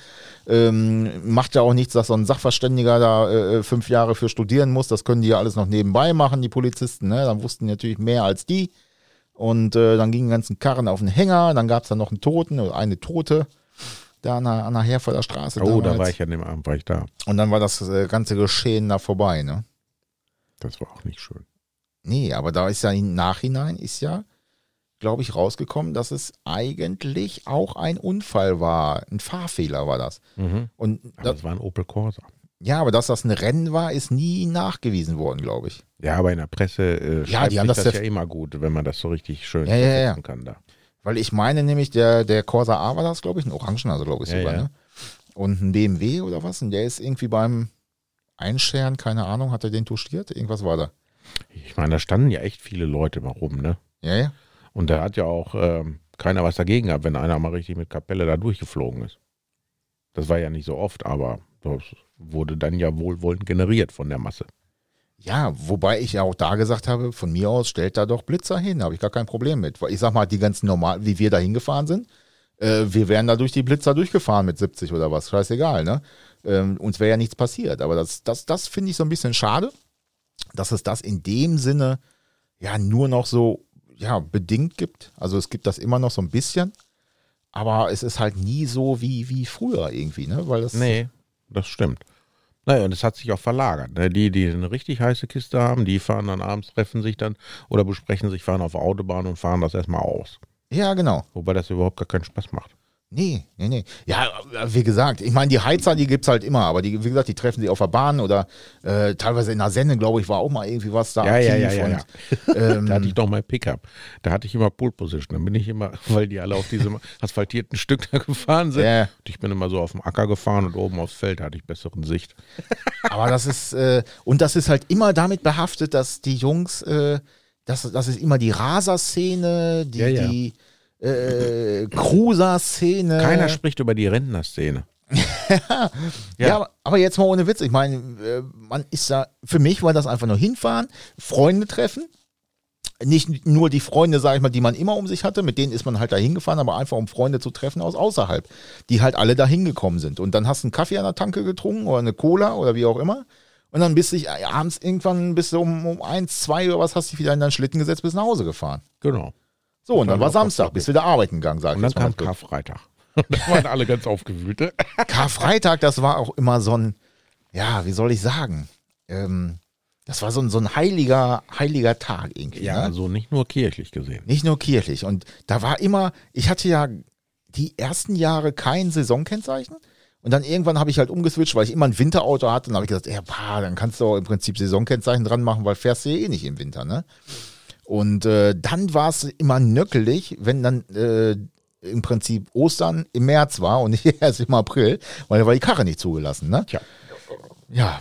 Ähm, macht ja auch nichts, dass so ein Sachverständiger da äh, fünf Jahre für studieren muss, das können die ja alles noch nebenbei machen, die Polizisten, ne? Dann wussten die natürlich mehr als die. Und äh, dann gingen die ganzen Karren auf den Hänger, dann gab es dann noch einen Toten oder eine Tote da an der, an der Herforder Straße. Oh, da damals. war ich an dem Abend, war ich da. Und dann war das äh, ganze Geschehen da vorbei, ne? Das war auch nicht schön. Nee, aber da ist ja im Nachhinein ist ja, glaube ich, rausgekommen, dass es eigentlich auch ein Unfall war. Ein Fahrfehler war das. Mhm. Und Aber da, das war ein Opel Corsa. Ja, aber dass das ein Rennen war, ist nie nachgewiesen worden, glaube ich. Ja, aber in der Presse äh, Ja, die haben das das ja- immer gut, wenn man das so richtig schön Ja, ja, ja. kann da. Weil ich meine nämlich, der, der Corsa A war das, glaube ich, ein Orangen, also glaube ich Ja, sogar, ja. ne? Und ein BMW oder was? Und der ist irgendwie beim Einscheren, keine Ahnung, hat er den touchiert? Irgendwas war da. Ich meine, da standen ja echt viele Leute mal rum, ne? Ja, ja. Und da hat ja auch ähm, keiner was dagegen gehabt, wenn einer mal richtig mit Kapelle da durchgeflogen ist. Das war ja nicht so oft, aber das wurde dann ja wohlwollend generiert von der Masse. Ja, wobei ich ja auch da gesagt habe, von mir aus stellt da doch Blitzer hin, habe ich gar kein Problem mit. Weil ich sag mal, die ganzen normal, wie wir da hingefahren sind, äh, wir wären da durch die Blitzer durchgefahren mit 70 oder was, scheißegal, ne? Ähm, uns wäre ja nichts passiert. Aber das, das, das finde ich so ein bisschen schade, dass es das in dem Sinne ja nur noch so ja, bedingt gibt. Also es gibt das immer noch so ein bisschen, aber es ist halt nie so wie, wie früher irgendwie, ne? Weil das, Nee, das stimmt. Naja, und es hat sich auch verlagert. Ne? Die, die eine richtig heiße Kiste haben, die fahren dann abends, treffen sich dann oder besprechen sich, fahren auf der Autobahn und fahren das erstmal aus. Ja, genau. Wobei das überhaupt gar keinen Spaß macht. Nee, nee, nee. Ja, wie gesagt, ich meine, die Heizer, die gibt's halt immer, aber die, wie gesagt, die treffen sich auf der Bahn oder äh, teilweise in der Sende, glaube ich, war auch mal irgendwie was da Ja, ja, ja, aktiv. ja, und, ähm, Da hatte ich doch mein Pickup. Da hatte ich immer Pole Position. Dann bin ich immer, weil die alle auf diesem asphaltierten Stück da gefahren sind. Ja. Und ich bin immer so auf dem Acker gefahren und oben aufs Feld hatte ich besseren Sicht. Aber das ist, äh, und das ist halt immer damit behaftet, dass die Jungs, äh, das, das ist immer die Raser-Szene, die, Ja, ja. die äh, Cruiser-Szene. Keiner spricht über die Rentnerszene. ja, Ja. aber- jetzt mal ohne Witz. Ich meine, äh, man ist da, für mich war das einfach nur hinfahren, Freunde treffen. Nicht nur die Freunde, sage ich mal, die man immer um sich hatte, mit denen ist man halt da hingefahren, aber einfach um Freunde zu treffen aus außerhalb, die halt alle da hingekommen sind. Und dann hast du einen Kaffee an der Tanke getrunken oder eine Cola oder wie auch immer. Und dann bist du dich abends irgendwann bis um, um eins, zwei oder was, hast du dich wieder in deinen Schlitten gesetzt, bis nach Hause gefahren. Genau. So, und dann war auch Samstag, bist wieder arbeiten gegangen, sag ich Und dann mal kam. Karfreitag. Da waren alle ganz aufgewühlt. ne? Karfreitag, das war auch immer so ein, ja, wie soll ich sagen? Ähm, das war so ein, so ein heiliger, heiliger Tag irgendwie. Ja, ne? also nicht nur kirchlich gesehen. Nicht nur kirchlich. Und da war immer, ich hatte ja die ersten Jahre kein Saisonkennzeichen. Und dann irgendwann habe ich halt umgeswitcht, weil ich immer ein Winterauto hatte. Und habe ich gesagt, ja, pa, dann kannst du auch im Prinzip Saisonkennzeichen dran machen, weil fährst du ja eh nicht im Winter, ne? Und äh, dann war es immer nöckelig, wenn dann äh, im Prinzip Ostern im März war und nicht erst im April, weil da war die Karre nicht zugelassen, ne? Tja. Ja.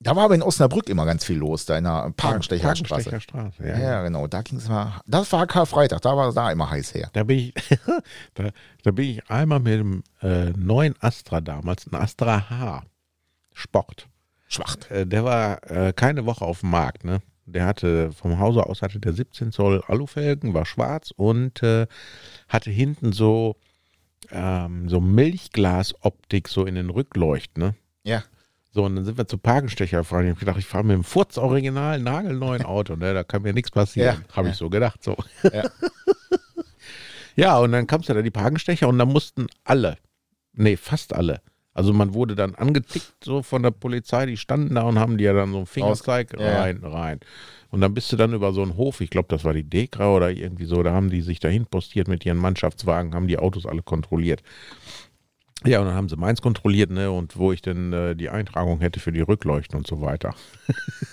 Da war aber in Osnabrück immer ganz viel los, da in der Parkenstecher Straße. Parkenstecher Straße, ja. Ja, genau. Da ging es mal. Das war Karfreitag, da war es da immer heiß her. Da bin ich, da, da bin ich einmal mit dem äh, neuen Astra damals, ein Astra H Sport. Schwacht. Äh, der war äh, keine Woche auf dem Markt, ne? Der hatte vom Hause aus hatte der 17 Zoll Alufelgen, war schwarz und äh, hatte hinten so ähm, so Milchglasoptik so in den Rückleuchten, ne? Ja. So, und dann sind wir zu Parkenstecher gefahren. Ich habe gedacht, ich fahre mit dem Furz-Original nagelneuen Auto. Ne? Da kann mir nichts passieren. Ja, Habe ja. ich so gedacht. So. Ja. ja, und dann kamst du da die Parkenstecher und da mussten alle, nee, fast alle. Also man wurde dann angetickt so von der Polizei, die standen da und haben dir dann so einen Fingerzeig ja, ja. rein, rein. Und dann bist du dann über so einen Hof, ich glaube, das war die Dekra oder irgendwie so, da haben die sich dahin postiert mit ihren Mannschaftswagen, haben die Autos alle kontrolliert. Ja, und dann haben sie meins kontrolliert, ne, und wo ich denn äh, die Eintragung hätte für die Rückleuchten und so weiter.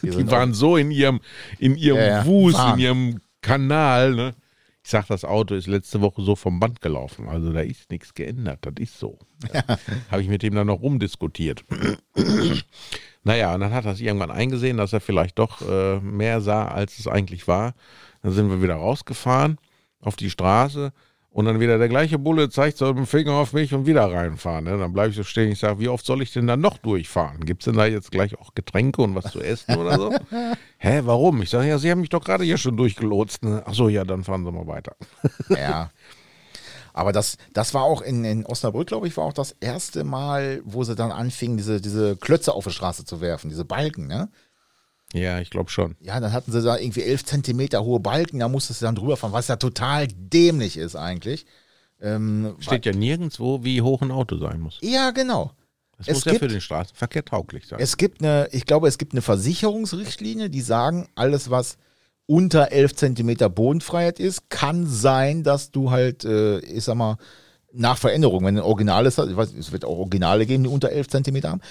Die Die waren so in ihrem, in ihrem Ja, ja. Wust, in ihrem Kanal, ne. Ich sag, das Auto ist letzte Woche so vom Band gelaufen. Also da ist nichts geändert. Das ist so. Habe ich mit dem dann noch rumdiskutiert. naja, und dann hat er es irgendwann eingesehen, dass er vielleicht doch äh, mehr sah, als es eigentlich war. Dann sind wir wieder rausgefahren auf die Straße und dann wieder der gleiche Bulle zeigt so mit dem Finger auf mich und wieder reinfahren. Ne? Dann bleibe ich so stehen. Ich sage, wie oft soll ich denn dann noch durchfahren? Gibt es denn da jetzt gleich auch Getränke und was zu essen oder so? Hä, warum? Ich sage, ja, Sie haben mich doch gerade hier schon durchgelotst. Ne? Ach so, ja, dann fahren Sie mal weiter. Ja. Aber das, das war auch in, in Osnabrück, glaube ich, war auch das erste Mal, wo sie dann anfingen, diese, diese Klötze auf die Straße zu werfen, diese Balken, ne? Ja, ich glaube schon. Ja, dann hatten sie da irgendwie elf Zentimeter hohe Balken, da musstest du dann drüber fahren, was ja total dämlich ist eigentlich. Ähm, Steht ja nirgendwo, wie hoch ein Auto sein muss. ja, genau. Das Es muss ja gibt- für den Straßenverkehr tauglich sein. Es gibt eine, ich glaube, es gibt eine Versicherungsrichtlinie, die sagen, alles, was unter 11 Zentimeter Bodenfreiheit ist, kann sein, dass du halt, äh, ich sag mal, nach Veränderung, wenn ein Original ist, ich weiß, es wird auch Originale geben, die unter 11 Zentimeter haben,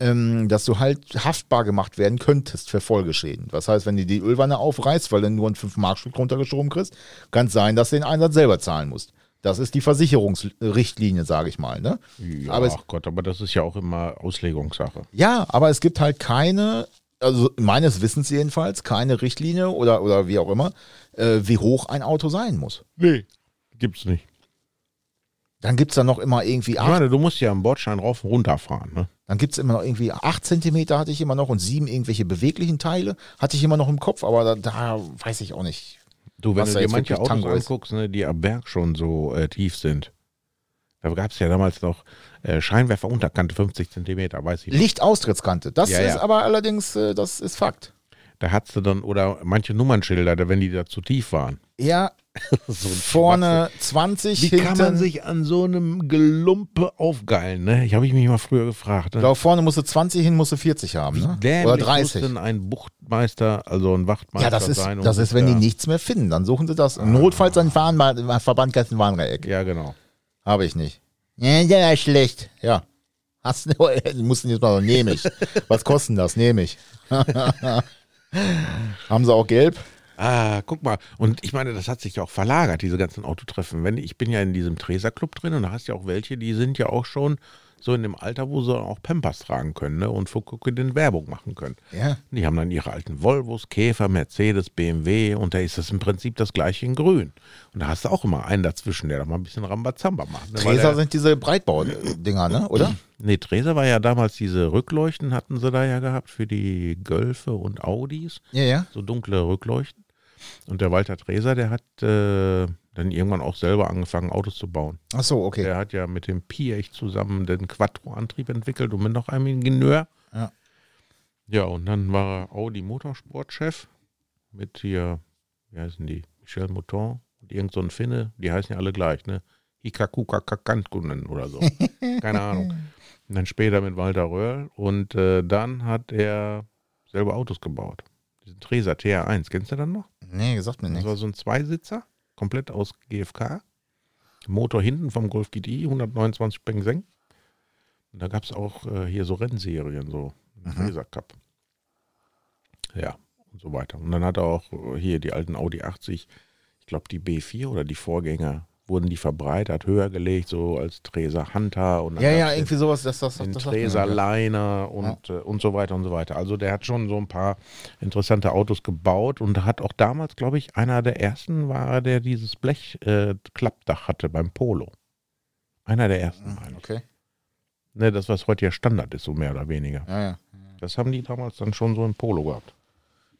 ähm, dass du halt haftbar gemacht werden könntest für Folgeschäden. Das heißt, wenn du die Ölwanne aufreißt, weil du nur ein 5-Mark-Stück runtergeschoben kriegst, kann es sein, dass du den Einsatz selber zahlen musst. Das ist die Versicherungsrichtlinie, sage ich mal. Ne? ja, aber es, ach Gott, aber das ist ja auch immer Auslegungssache. ja, aber es gibt halt keine also meines Wissens jedenfalls, keine Richtlinie oder, oder wie auch immer, äh, wie hoch ein Auto sein muss. Nee, gibt's nicht. Dann gibt's da noch immer irgendwie Ich acht, meine, du musst ja am Bordstein rauf und runter fahren. Ne? dann gibt's immer noch irgendwie acht Zentimeter hatte ich immer noch und sieben irgendwelche beweglichen Teile hatte ich immer noch im Kopf, aber da, da weiß ich auch nicht. Du, wenn du dir manche Autos Tango anguckst, ne, die am Berg schon so äh, tief sind. Da gab es ja damals noch äh, Scheinwerferunterkante 50 Zentimeter, weiß ich nicht. Lichtaustrittskante, das Ja, ist ja. aber allerdings, äh, das ist Fakt. Da hattest du dann, oder manche Nummernschilder, wenn die da zu tief waren. Ja, So vorne 20, Wie hinten, kann man sich an so einem Gelumpe aufgeilen, ne? Ich habe ich mich mal früher gefragt. ich Ne? glaube, vorne musst du 20, hin musst du 40 haben, ne? Dämlich oder muss 30. denn ein Buchtmeister, also ein Wachtmeister Ja, das ist, sein? das ist, wenn die da- nichts mehr finden, dann suchen sie das. Notfalls ein Warn Verband ein Warndreieck. Ja, genau. Habe ich nicht. Ja, ist schlecht. Ja. Hast du, du musst ihn jetzt mal so, nehme ich. Was kosten das? Nehme ich. Haben sie auch gelb? Ah, guck mal. Und ich meine, das hat sich ja auch verlagert, diese ganzen Autotreffen. Wenn, ich bin ja in diesem Treser-Club drin und da hast ja auch welche, die sind ja auch schon so in dem Alter, wo sie auch Pampers tragen können ne? und für den Werbung machen können. Ja. Die haben dann ihre alten Volvos, Käfer, Mercedes, BMW und da ist das im Prinzip das gleiche in grün. Und da hast du auch immer einen dazwischen, der da mal ein bisschen Rambazamba macht. Ne? Treser sind diese Breitbau-Dinger, ne? Oder? Nee, Treser war ja damals diese Rückleuchten, hatten sie da ja gehabt für die Golfe und Audis Ja, ja. so dunkle Rückleuchten. Und der Walter Treser, der hat äh, dann irgendwann auch selber angefangen, Autos zu bauen. Ach so, okay. Der hat ja mit dem Piech zusammen den Quattro-Antrieb entwickelt und mit noch einem Ingenieur. Ja. Ja, und dann war er Audi Motorsportchef mit hier, wie heißen die? Michel Mouton und irgend so ein Finne, die heißen ja alle gleich, ne? Hikakukakakantkunen oder so. Keine Ahnung. Und dann später mit Walter Röhrl und äh, dann hat er selber Autos gebaut. Diesen Treser TR1, kennst du dann noch? Nee, gesagt mir Das nicht. war so ein Zweisitzer, komplett aus GFK. Motor hinten vom Golf GTI, 129 Bengseng. Und da gab es auch äh, hier so Rennserien, so Mhm. Freser Cup. Ja, und so weiter. Und dann hat er auch äh, hier die alten Audi 80, ich glaube die B4 oder die Vorgänger, wurden die verbreitert, höher gelegt, so als Treser Hunter und Ja, ja, irgendwie sowas, das, das, das, Treser. Liner und, äh, und so weiter und so weiter. Also der hat schon so ein paar interessante Autos gebaut und hat auch damals, glaube ich, einer der ersten war, der dieses Blech-Klappdach äh, hatte beim Polo. Einer der ersten. meine ich. Okay. Ne, das, was heute ja Standard ist, so mehr oder weniger. Ja, ja. Das haben die damals dann schon so im Polo gehabt.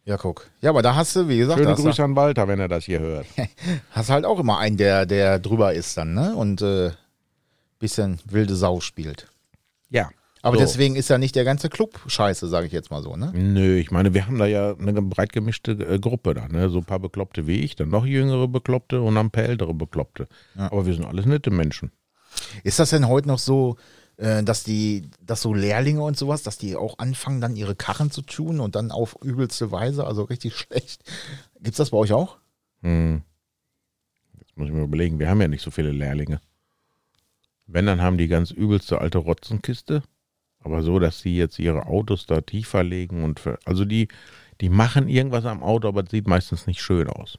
Ja, guck. Ja, aber da hast du, wie gesagt, da Schöne Grüße du, an Walter, wenn er das hier hört. hast halt auch immer einen, der, der drüber ist dann, ne? Und äh, bisschen wilde Sau spielt. Ja. Aber So. deswegen ist ja nicht der ganze Club scheiße, sage ich jetzt mal so, ne? Nö, ich meine, wir haben da ja eine breit gemischte äh, Gruppe da, ne? So ein paar Bekloppte wie ich, dann noch jüngere Bekloppte und dann ein paar ältere Bekloppte. Aber wir sind alles nette Menschen. Ist das denn heute noch so, äh, dass die, dass so Lehrlinge und sowas, dass die auch anfangen, dann ihre Karren zu tun und dann auf übelste Weise, also richtig schlecht? Gibt's das bei euch auch? Hm. Jetzt muss ich mir überlegen, wir haben ja nicht so viele Lehrlinge. Wenn, dann haben die ganz übelste alte Rotzenkiste. Aber so, dass sie jetzt ihre Autos da tiefer legen und für, also die, die machen irgendwas am Auto, aber es sieht meistens nicht schön aus.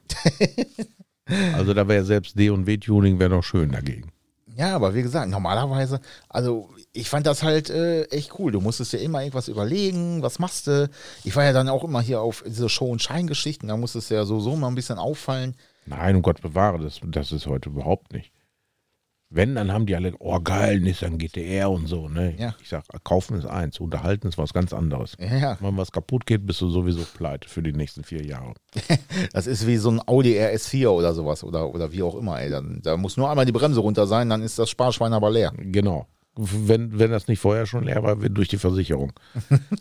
also da wäre selbst D und W-Tuning wäre noch schön dagegen. Ja, aber wie gesagt, normalerweise, also ich fand das halt äh, echt cool. Du musstest ja immer irgendwas überlegen, was machst du. Ich war ja dann auch immer hier auf diese Show- und Scheingeschichten, da musstest du ja so, so mal ein bisschen auffallen. Nein, um Gott bewahre, das, das ist heute überhaupt nicht. Wenn, dann haben die alle, oh geil, Nissan GTR und so, ne? Ja. Ich sag, kaufen ist eins, unterhalten ist was ganz anderes. Ja. Wenn was kaputt geht, bist du sowieso pleite für die nächsten vier Jahre. Das ist wie so ein Audi RS4 oder sowas oder, oder wie auch immer, ey. Dann, da muss nur einmal die Bremse runter sein, dann ist das Sparschwein aber leer. Genau. Wenn, wenn das nicht vorher schon leer war, durch die Versicherung.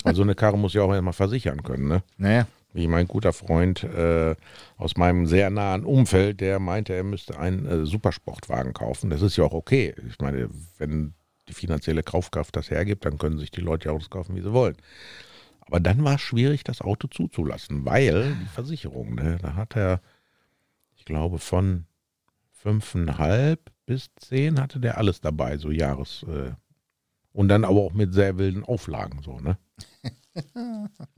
Weil so eine Karre muss ja auch erstmal versichern können, ne? Naja. Wie mein guter Freund äh, aus meinem sehr nahen Umfeld, der meinte, er müsste einen äh, Supersportwagen kaufen. Das ist ja auch okay. Ich meine, wenn die finanzielle Kaufkraft das hergibt, dann können sich die Leute ja Autos kaufen, wie sie wollen. Aber dann war es schwierig, das Auto zuzulassen, weil die Versicherung, ne, da hat er, ich glaube, von fünfeinhalb bis zehn hatte der alles dabei, so Jahres. Äh, und dann aber auch mit sehr wilden Auflagen, so, ne?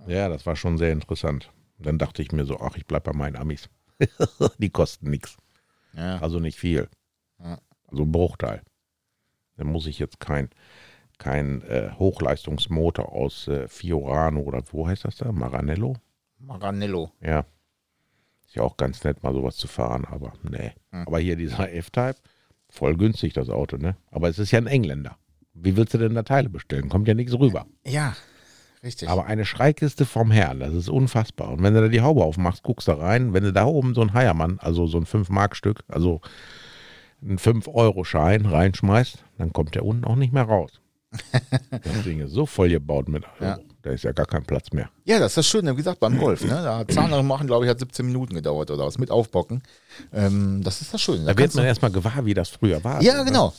Ja, das war schon sehr interessant. Dann dachte ich mir so, ach, ich bleib bei meinen Amis. Die kosten nichts. Ja. Also nicht viel. Ja. Also ein Bruchteil. Dann muss ich jetzt kein, kein äh, Hochleistungsmotor aus äh, Fiorano oder wo heißt das da? Maranello? Maranello. Ja. Ist ja auch ganz nett, mal sowas zu fahren, aber nee. Hm. Aber hier dieser F-Type, voll günstig das Auto, ne? Aber es ist ja ein Engländer. Wie willst du denn da Teile bestellen? Kommt ja nichts rüber. Ja, richtig. Aber eine Schreikiste vom Herrn, das ist unfassbar. Und wenn du da die Haube aufmachst, guckst da rein, wenn du da oben so ein Heiermann, also so ein 5-Mark-Stück, also einen 5-Euro-Schein reinschmeißt, dann kommt der unten auch nicht mehr raus. das Ding ist so voll gebaut mit Euro. Ja. Da ist ja gar kein Platz mehr. Ja, das ist das Schöne, wie gesagt, beim Golf. Ne? Da Zahnriemen machen, glaube ich, hat 17 Minuten gedauert oder was, mit Aufbocken. Ähm, das ist das Schöne. Da wird kannst man erstmal gewahr, wie das früher war. Ja, genau.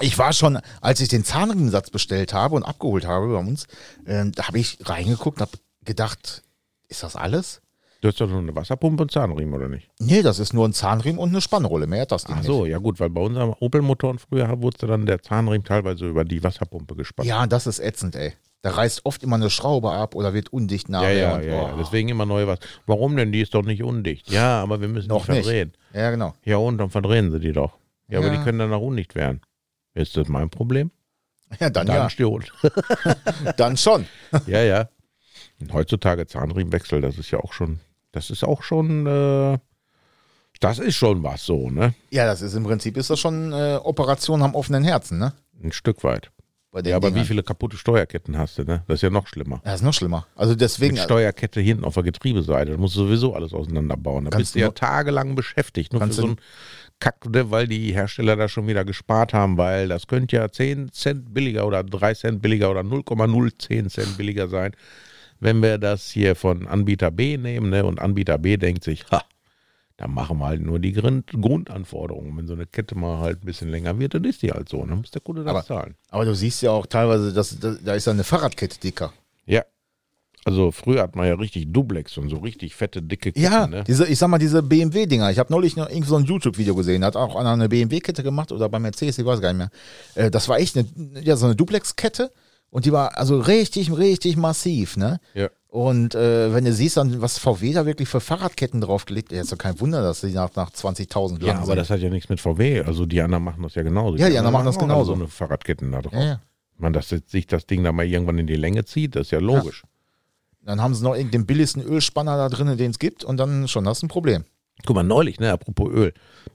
Ich war schon, als ich den Zahnriemensatz bestellt habe und abgeholt habe bei uns, ähm, da habe ich reingeguckt und habe gedacht, ist das alles? Du hast doch nur eine Wasserpumpe und Zahnriemen, oder nicht? Nee, das ist nur ein Zahnriemen und eine Spannrolle. Mehr hat das Ding Ach nicht. so, ja gut, weil bei unseren Opel-Motoren früher wurde dann der Zahnriemen teilweise über die Wasserpumpe gespannt. Ja, das ist ätzend, ey. Da reißt oft immer eine Schraube ab oder wird undicht ja, nachher. ja, und, ja, ja. Deswegen immer neu was. Warum denn? Die ist doch nicht undicht. Ja, aber wir müssen Noch die verdrehen. Ja, genau. Ja, und dann verdrehen sie die doch. Ja, aber Ja. die können dann auch undicht werden. Ist das mein Problem? Ja, dann, Dann ja. Stirn. Dann schon. ja, ja. Und heutzutage Zahnriemenwechsel, das ist ja auch schon, das ist auch schon, äh, das ist schon was so, ne? Ja, das ist im Prinzip ist das schon äh, Operation am offenen Herzen, ne? Ein Stück weit. Ja, aber Dingern. wie viele kaputte Steuerketten hast du, ne? Das ist ja noch schlimmer. Ja, ist noch schlimmer. Also deswegen. Mit Steuerkette hinten auf der Getriebeseite. Da musst du sowieso alles auseinanderbauen. Da bist du ja tagelang beschäftigt. Nur für so du- Kack, ne, weil die Hersteller da schon wieder gespart haben, weil das könnte ja 10 Cent billiger oder 3 Cent billiger oder 0,010 Cent billiger sein, wenn wir das hier von Anbieter B nehmen. Ne? Und Anbieter B denkt sich, ha, dann machen wir halt nur die Grund Grundanforderungen. Wenn so eine Kette mal halt ein bisschen länger wird, dann ist die halt so. Dann muss der Kunde das Aber- zahlen. aber du siehst ja auch teilweise, dass, da da ist ja eine Fahrradkette dicker. Ja. Also früher hat man ja richtig Duplex und so richtig fette, dicke Ketten. Ja, ne? diese, ich sag mal, diese BMW-Dinger. Ich habe neulich noch irgend so ein YouTube-Video gesehen, da hat auch einer eine BMW-Kette gemacht oder bei Mercedes, ich weiß gar nicht mehr. Äh, das war echt eine, ja, so eine Duplex-Kette und die war also richtig, richtig massiv, ne? Ja. Und äh, wenn du siehst, dann, was VW da wirklich für Fahrradketten draufgelegt hat, ist doch kein Wunder, dass die nach, nach 20.000 Ja, aber sind. das hat ja nichts mit VW. Also die anderen machen das ja genauso. Ja, die anderen machen das auch genauso. So eine Fahrradketten da drauf. ja, ja. Meine, dass sich das Ding da mal irgendwann in die Länge zieht, das ist ja logisch. Dann haben sie noch irgendeinen billigsten Ölspanner da drin, den es gibt und dann schon hast du ein Problem. Guck mal, neulich, ne, apropos Öl.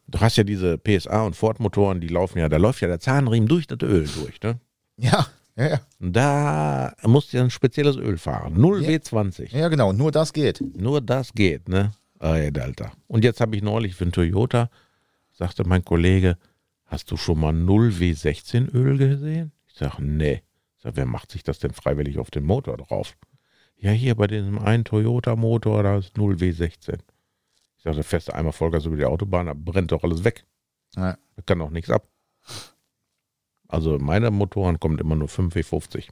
Du hast ja diese PSA und Ford-Motoren, die laufen ja, da läuft ja der Zahnriemen durch das Öl durch, ne? Ja, ja, ja. Da musst du ja ein spezielles Öl fahren. 0 Ja. W20. Ja, genau, nur das geht. Nur das geht, ne? Ey, Alter. Und jetzt habe ich neulich für einen Toyota, sagte mein Kollege, hast du schon mal 0 W16 Öl gesehen? Ich sage, nee. Ich sag, wer macht sich das denn freiwillig auf den Motor drauf? Ja, hier bei diesem einen Toyota-Motor, da ist 0 W16. Ich sage, fährst du einmal Vollgas über die Autobahn, da brennt doch alles weg. Ja. Da kann doch nichts ab. Also meine Motoren kommt immer nur 5 W50.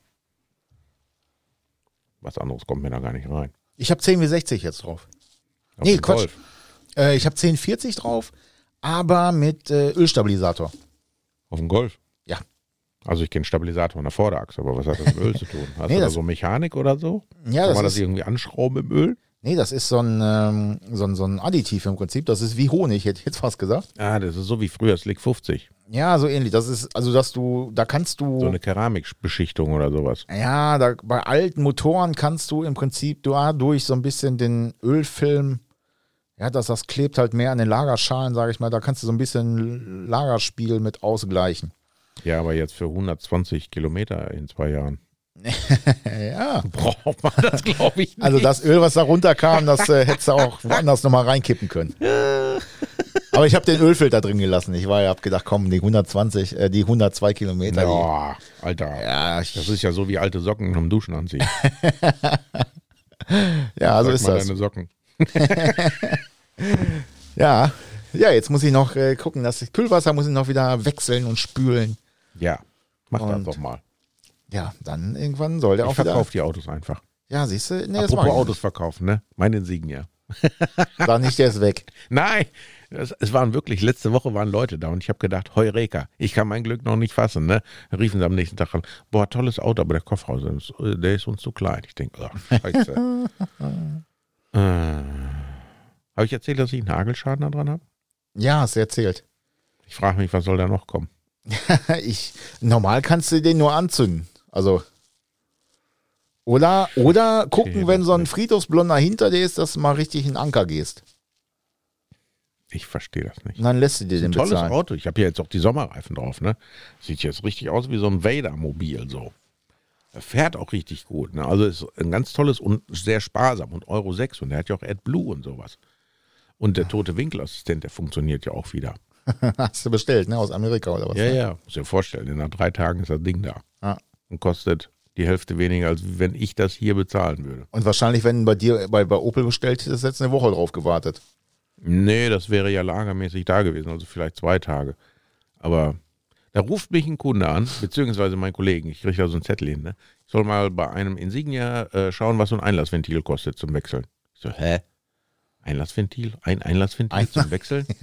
Was anderes kommt mir da gar nicht rein. Ich habe 10 wie 60 jetzt drauf. Auf Nee, Quatsch. Golf. Äh, ich habe 1040 drauf, aber mit äh, Ölstabilisator. Auf dem Golf? Also ich kenne Stabilisator an der Vorderachse, aber was hat das mit Öl zu tun? Hast Nee, du da so Mechanik oder so? Ja, Kann das man das irgendwie anschrauben im Öl? nee, das ist so ein, ähm, so, ein, so ein Additiv im Prinzip. Das ist wie Honig, hätte ich jetzt fast gesagt. Ah, das ist so wie früher Slick 50. Ja, so ähnlich. Das ist, also dass du, da kannst du. So eine Keramikbeschichtung oder sowas. Ja, da, bei alten Motoren kannst du im Prinzip dadurch so ein bisschen den Ölfilm, ja, dass das klebt halt mehr an den Lagerschalen, sage ich mal, da kannst du so ein bisschen Lagerspiel mit ausgleichen. Ja, aber jetzt für 120 Kilometer in zwei Jahren. Ja. Braucht man das, glaube ich, nicht. Also das Öl, was da runterkam, das äh, hättest du auch woanders nochmal reinkippen können. Aber ich habe den Ölfilter drin gelassen. Ich war ja, hab gedacht, komm, die 120, äh, die 102 Kilometer. Die, Ja, Alter. ja, Das ist ja so wie alte Socken zum Duschen anziehen. ja, so ist mal das. deine Socken. Ja, ja, jetzt muss ich noch äh, gucken, dass ich Kühlwasser muss ich noch wieder wechseln und spülen. Ja, mach Und- das doch mal. Ja, dann irgendwann soll der Ich auch wieder. verkaufe die Autos einfach. Ja, siehst du, nee, Apropos Autos verkaufen, ne? Mein Insignia. Sag nicht, der ist weg. Nein, es, es waren wirklich, letzte Woche waren Leute da und ich habe gedacht, Heureka, ich kann mein Glück noch nicht fassen. Ne? Riefen sie am nächsten Tag an, boah, tolles Auto, aber der Kofferraum, ist- der ist uns zu klein. Ich denke, ach, scheiße. äh, habe ich erzählt, dass ich einen Hagelschaden da dran habe? Ja, hast du erzählt. Ich frage mich, was soll da noch kommen? ich, normal kannst du den nur anzünden. Also. Oder, oder gucken, Okay, wenn so ein. Friedhofsblonder hinter dir ist, dass du mal richtig in Anker gehst. Ich verstehe das nicht. Und dann lässt du dir den ein tolles bezahlen. Auto. Ich habe hier jetzt auch die Sommerreifen drauf, ne? Sieht jetzt richtig aus wie so ein Vader-Mobil so. Er fährt auch richtig gut. Ne? Also ist ein ganz tolles und sehr sparsam und Euro 6 und er hat ja auch AdBlue und sowas. Und der tote Winkelassistent, der funktioniert ja auch wieder. Hast du bestellt, ne? Aus Amerika oder was? Ja, ja, muss dir vorstellen, nach drei Tagen ist das Ding da. Ja. Und kostet die Hälfte weniger, als wenn ich das hier bezahlen würde. Und wahrscheinlich, wenn bei dir bei, bei Opel bestellt, hättest du jetzt eine Woche drauf gewartet. Nee, das wäre ja lagermäßig da gewesen, also vielleicht zwei Tage. Aber da ruft mich ein Kunde an, beziehungsweise mein Kollegen, ich kriege da so einen Zettel hin, ne? Ich soll mal bei einem Insignia äh, schauen, was so ein Einlassventil kostet zum Wechseln. Ich so, hä? Einlassventil? Ein Einlassventil Ein- zum Wechseln?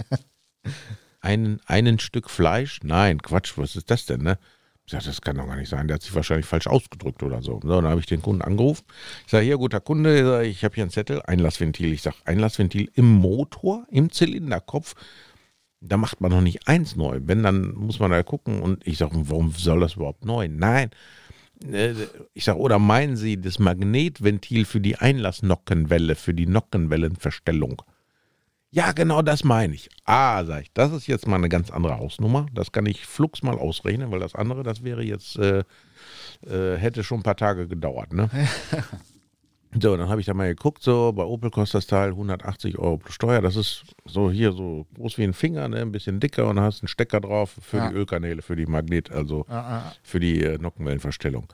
einen, einen Stück Fleisch? Nein, Quatsch, was ist das denn, ne? Ich sage, das kann doch gar nicht sein. Der hat sich wahrscheinlich falsch ausgedrückt oder so. So, dann habe ich den Kunden angerufen. Ich sage, hier, guter Kunde, Ich ich habe hier einen Zettel, Einlassventil. Ich sage, Einlassventil im Motor, im Zylinderkopf. Da macht man noch nicht eins neu. Wenn, dann muss man da gucken. Und ich sage, warum soll das überhaupt neu? Nein. Äh, Ich sage, oder meinen Sie das Magnetventil für die Einlassnockenwelle, für die Nockenwellenverstellung? Ja, genau das meine ich. Ah, sag ich, das ist jetzt mal eine ganz andere Hausnummer. Das kann ich flugs mal ausrechnen, weil das andere, das wäre jetzt, äh, äh, hätte schon ein paar Tage gedauert, ne? so, dann habe ich da mal geguckt, so, bei Opel kostet das Teil 180 Euro plus Steuer. Das ist so hier so groß wie ein Finger, ne? ein bisschen dicker und hast einen Stecker drauf für Ja. die Ölkanäle, für die Magnet, also Ah, ah, für die äh, Nockenwellenverstellung.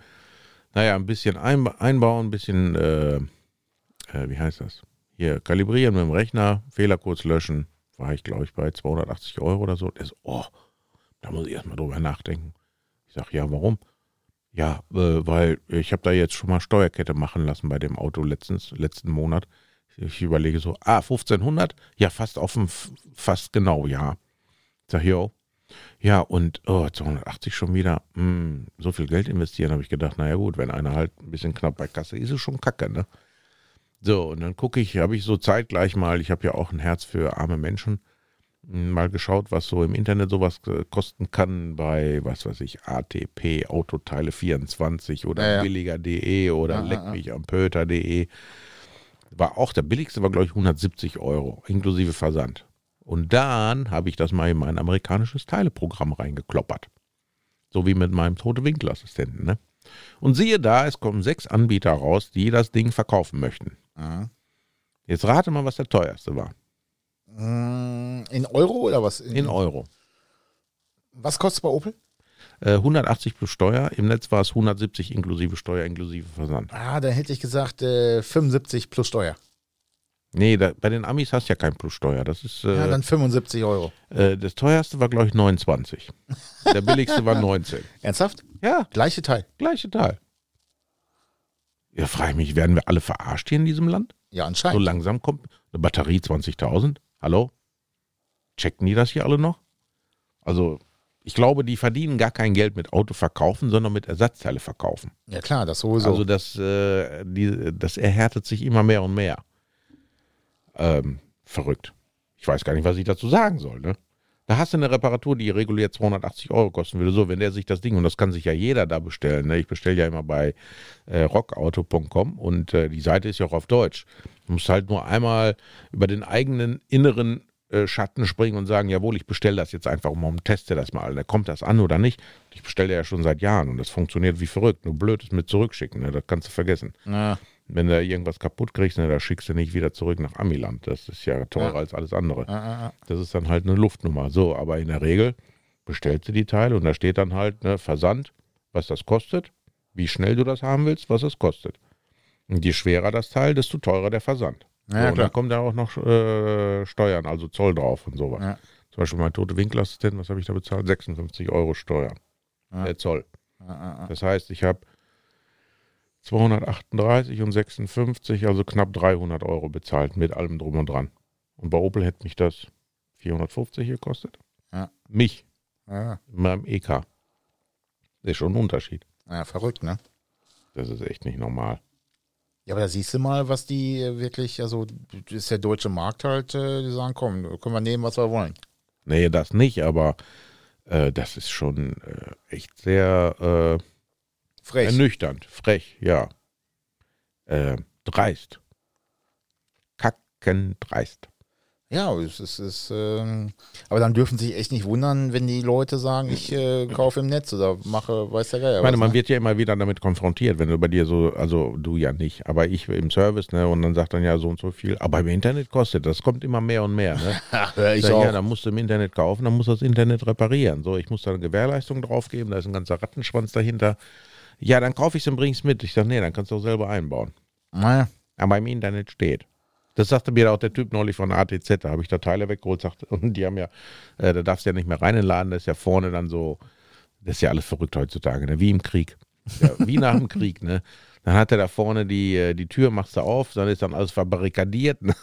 Naja, ein bisschen einba einbauen, ein bisschen, äh, äh, wie heißt das? Hier, kalibrieren mit dem Rechner, Fehler kurz löschen. War ich, glaube ich, bei 280 Euro oder so. Der so, oh, da muss ich erstmal drüber nachdenken. Ich sage, ja, warum? Ja, äh, weil ich habe da jetzt schon mal Steuerkette machen lassen bei dem Auto letztens, letzten Monat. Ich überlege so, ah, 1500? Ja, fast offen, fast genau, ja. Ich sag, jo. Ja, und oh, 280 schon wieder. Hm, so viel Geld investieren, habe ich gedacht, naja gut, wenn einer halt ein bisschen knapp bei Kasse ist, ist es schon kacke, ne? So, und dann gucke ich, habe ich so zeitgleich mal, ich habe ja auch ein Herz für arme Menschen, m, mal geschaut, was so im Internet sowas äh, kosten kann bei, was weiß ich, ATP, Autoteile 24 oder Ja, ja. billiger.de oder Ah, leck mich am Pöter.de. War auch der billigste, war glaube ich 170 Euro, inklusive Versand. Und dann habe ich das mal in mein amerikanisches Teileprogramm reingekloppert. So wie mit meinem tote Winkelassistenten, ne? Und siehe da, es kommen sechs Anbieter raus, die das Ding verkaufen möchten. Ah. Jetzt rate mal, was der teuerste war. Mm, In Euro oder was? In Euro. Was kostet es bei Opel? Äh, 180 plus Steuer, im Netz war es 170 inklusive Steuer, inklusive Versand. Ah, da hätte ich gesagt äh, 75 plus Steuer. Nee, da, bei den Amis hast du ja kein plus Steuer. Das ist Ja, äh, dann 75 Euro. äh, das teuerste war, glaube ich, 29. Der billigste war 19. Ernsthaft? Ja, Gleiche Teil. gleiche Teil. Ja, frage ich mich, werden wir alle verarscht hier in diesem Land? Ja, So anscheinend. langsam kommt eine Batterie 20.000. Hallo? Checken die das hier alle noch? Also, ich glaube, die verdienen gar kein Geld mit Auto verkaufen, sondern mit Ersatzteile verkaufen. Ja klar, das sowieso. Also, das, äh, die, das erhärtet sich immer mehr und mehr. Ähm, verrückt. Ich weiß gar nicht, was ich dazu sagen soll. Ne? Da hast du eine Reparatur, die regulär 280 Euro kosten würde. So, wenn der sich das Ding, und das kann sich ja jeder da bestellen. Ne? Ich bestelle ja immer bei äh, rockauto.com und äh, die Seite ist ja auch auf Deutsch. Du musst halt nur einmal über den eigenen inneren äh, Schatten springen und sagen, jawohl, ich bestelle das jetzt einfach mal und teste das mal. Da kommt das an oder nicht. Ich bestelle ja schon seit Jahren und das funktioniert wie verrückt. Nur blöd ist mit zurückschicken, ne? das kannst du vergessen. ja. Wenn du irgendwas kaputt kriegst, ne, da schickst du nicht wieder zurück nach Amiland. Das ist ja teurer Ja. als alles andere. Ah, ah, ah. Das ist dann halt eine Luftnummer. So, aber in der Regel bestellst du die Teile und da steht dann halt ne, Versand, was das kostet, wie schnell du das haben willst, was es kostet. Und je schwerer das Teil, desto teurer der Versand. Ja, so, und dann kommt da auch noch äh, Steuern, also Zoll drauf und sowas. Ja. Zum Beispiel mein tote Winkelassistent, was habe ich da bezahlt? 56 Euro Steuer. Ja. Der Zoll. Ah, ah. Das heißt, ich habe 238 und 56, also knapp 300 Euro bezahlt mit allem drum und dran. Und bei Opel hätte mich das 450 gekostet. Ja. Mich, Ah, in meinem EK. Das ist schon ein Unterschied. ja, verrückt, ne? Das ist echt nicht normal. Ja, aber da siehst du mal, was die äh, wirklich, also das ist der deutsche Markt halt, äh, die sagen, komm, können wir nehmen, was wir wollen. Nee, das nicht, aber Äh, das ist schon äh, echt sehr äh, Frech. ernüchternd, frech, ja. Äh, dreist. Kacken dreist. Ja, es ist, es ist ähm, aber dann dürfen sie sich echt nicht wundern, wenn die Leute sagen, ich äh, kaufe im Netz oder mache, weiß der Geier. Ich meine, was, man ne? wird ja immer wieder damit konfrontiert, wenn du bei dir so, also du ja nicht, aber ich im Service, ne, und dann sagt dann ja so und so viel, aber im Internet kostet, das kommt immer mehr und mehr, ne? Hör ich Sag, auch. ja, dann musst du im Internet kaufen, dann musst du das Internet reparieren. So, ich muss da eine Gewährleistung draufgeben, da ist ein ganzer Rattenschwanz dahinter. Ja, dann kaufe ich es und bringe es mit. Ich sage, nee, dann kannst du auch selber einbauen. Naja. Aber im Internet steht. Das sagte mir auch der Typ neulich von ATZ, da habe ich da Teile weggeholt, sagte, und die haben ja, äh, da darfst du ja nicht mehr rein in den Laden, das ist ja vorne dann so, das ist ja alles verrückt heutzutage, ne? wie im Krieg. Ja, wie nach dem Krieg, ne? Dann hat er da vorne die, äh, die Tür, machst du auf, dann ist dann alles verbarrikadiert. Ne?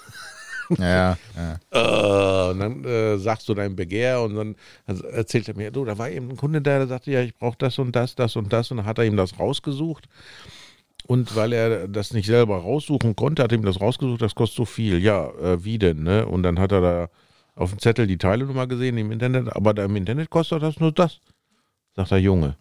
Ja, ja. Äh, und dann äh, sagst du dein Begehr und dann erzählt er mir, du, da war eben ein Kunde da, der sagte, ja, ich brauche das und das, das und das und dann hat er ihm das rausgesucht. Und weil er das nicht selber raussuchen konnte, hat er ihm das rausgesucht, das kostet so viel. Ja, äh, wie denn, ne? Und dann hat er da auf dem Zettel die Teilenummer gesehen im Internet, aber da im Internet kostet das nur das. Sagt der Junge,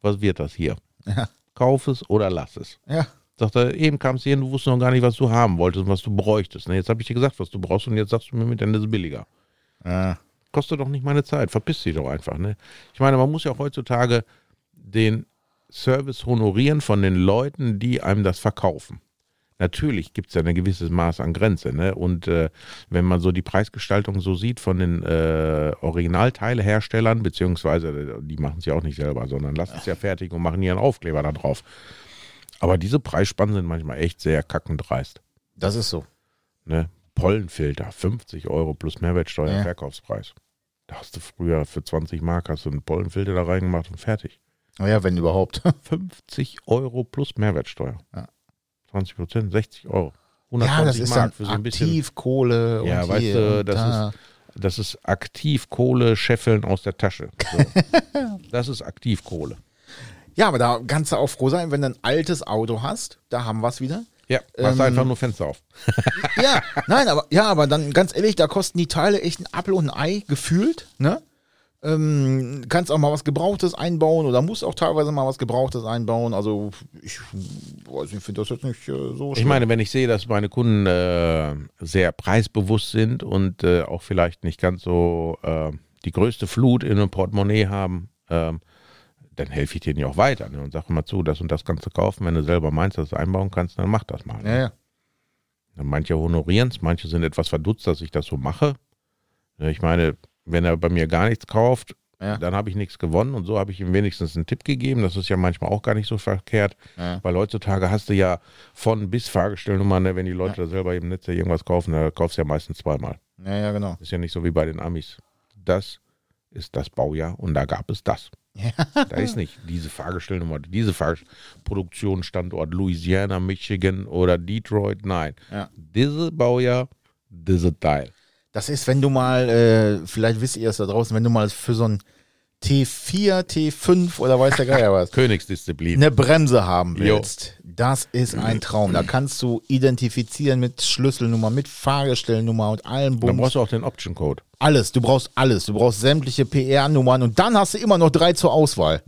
was wird das hier? Ja. Kauf es oder lass es. ja. Sagt er, eben kamst du hier und du wusstest noch gar nicht, was du haben wolltest und was du bräuchtest. Ne, jetzt habe ich dir gesagt, was du brauchst und jetzt sagst du mir mit Ende ist billiger. ja. Kostet doch nicht meine Zeit, verpiss dich doch einfach. Ne? Ich meine, man muss ja auch heutzutage den Service honorieren von den Leuten, die einem das verkaufen. Natürlich gibt es ja ein gewisses Maß an Grenze. Ne? Und äh, wenn man so die Preisgestaltung so sieht von den äh, Originalteileherstellern, beziehungsweise die machen es ja auch nicht selber, sondern lassen es ja fertig und machen ihren Aufkleber da drauf. Aber diese Preisspannen sind manchmal echt sehr kackendreist. Das ist so. Ne? Pollenfilter, 50 Euro plus Mehrwertsteuer Ja. Verkaufspreis. Da hast du früher für 20 Mark hast du einen Pollenfilter da reingemacht und fertig. Naja, wenn überhaupt. 50 Euro plus Mehrwertsteuer. Ja. 20 Prozent, 60 Euro. Ja, das 120 ist Mark für so ein bisschen. Aktivkohle Ja, und weißt hier du, das da. Das ist Aktivkohle scheffeln aus der Tasche. So. das ist Aktivkohle. Ja, aber da kannst du auch froh sein, wenn du ein altes Auto hast. Da haben wir es wieder. Ja, machst Ähm, einfach nur Fenster auf. Ja, nein, aber ja, aber dann ganz ehrlich, da kosten die Teile echt ein Apfel und ein Ei gefühlt, ne? Ähm, kannst auch mal was Gebrauchtes einbauen oder musst auch teilweise mal was Gebrauchtes einbauen. Also ich weiß nicht, finde das jetzt nicht äh, so Ich meine, wenn ich sehe, dass meine Kunden äh, sehr preisbewusst sind und äh, auch vielleicht nicht ganz so äh, die größte Flut in einem Portemonnaie haben, ähm, dann helfe ich denen ja auch weiter ne, und sage mal zu, das und das kannst du kaufen. Wenn du selber meinst, dass du einbauen kannst, dann mach das mal. Ne? Ja, ja. Manche honorieren es, manche sind etwas verdutzt, dass ich das so mache. Ja, Ich meine, wenn er bei mir gar nichts kauft, Ja. dann habe ich nichts gewonnen und so habe ich ihm wenigstens einen Tipp gegeben. Das ist ja manchmal auch gar nicht so verkehrt, Ja. weil heutzutage hast du ja von bis Fahrgestellnummern, ne, wenn die Leute da selber im Netz ja irgendwas kaufen, da kaufst du ja meistens zweimal. Ja, ja, genau. Ist ja nicht so wie bei den Amis. Das ist das Baujahr und da gab es das. Da ist nicht diese Fahrgestellnummer, diese Fahrproduktionsstandort Louisiana, Michigan oder Detroit. Nein. Ja. Diese Baujahr, diese Teil. Das ist, wenn du mal, äh, vielleicht wisst ihr es da draußen, wenn du mal für so ein T4, T5 oder weiß der Geier was, Königsdisziplin. eine Bremse haben Jo. willst. Das ist ein Traum. Da kannst du identifizieren mit Schlüsselnummer, mit Fahrgestellnummer und allem Dann Bums. brauchst du auch den Option Code. Alles, du brauchst alles. Du brauchst sämtliche PR-Nummern und dann hast du immer noch drei zur Auswahl.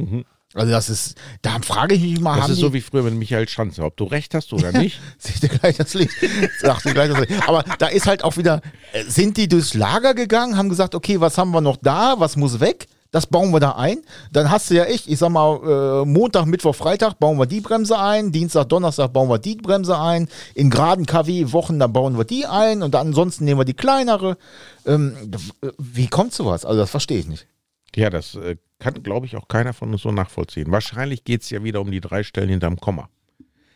Also das ist, da frage ich mich mal, Mhm. Das ist so wie früher mit Michael Schanze. Ob du recht hast oder nicht. Seht ihr gleich das Licht? Sagt ihr gleich das Licht. Aber da ist halt auch wieder, äh, sind die durchs Lager gegangen, haben gesagt, okay, was haben wir noch da, was muss weg? Das bauen wir da ein. Dann hast du ja echt, ich sag mal, äh, Montag, Mittwoch, Freitag bauen wir die Bremse ein. Dienstag, Donnerstag bauen wir die Bremse ein. In geraden KW-Wochen, dann bauen wir die ein. Und dann ansonsten nehmen wir die kleinere. Ähm, wie kommt sowas? Also das verstehe ich nicht. Ja, das äh, kann, glaube ich, auch keiner von uns so nachvollziehen. Wahrscheinlich geht es ja wieder um die drei Stellen hinterm Komma.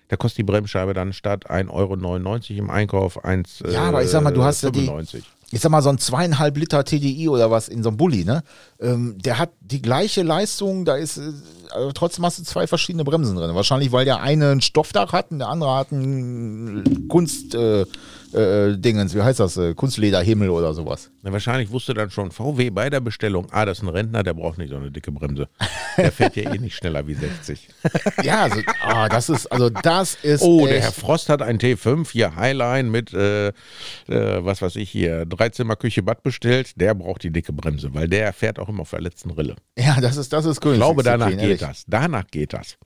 Da kostet die Bremsscheibe dann statt 1,99 Euro im Einkauf 1 Ja, aber ich sag mal, du hast ja die- 95. ich sag mal, so ein zweieinhalb Liter TDI oder was in so einem Bulli, ne? Ähm, der hat die gleiche Leistung, da ist, äh, also trotzdem hast du zwei verschiedene Bremsen drin. Wahrscheinlich, weil der eine ein Stoffdach hat und der andere hat ein Kunst, äh, äh, Dingens, wie heißt das, äh, Kunstlederhimmel oder sowas. Na, wahrscheinlich wusste dann schon VW bei der Bestellung, ah, das ist ein Rentner, der braucht nicht so eine dicke Bremse. Der fährt ja eh nicht schneller wie 60. Ja, also, ah, das ist, also das ist Oh, der Herr Frost hat ein T5 hier Highline mit, äh, äh, was weiß ich hier, Dreizimmer Küche Bad bestellt. Der braucht die dicke Bremse, weil der fährt auch immer auf der letzten Rille. ja, das ist, das ist Ich glaube, danach geht ehrlich. das. Danach geht das.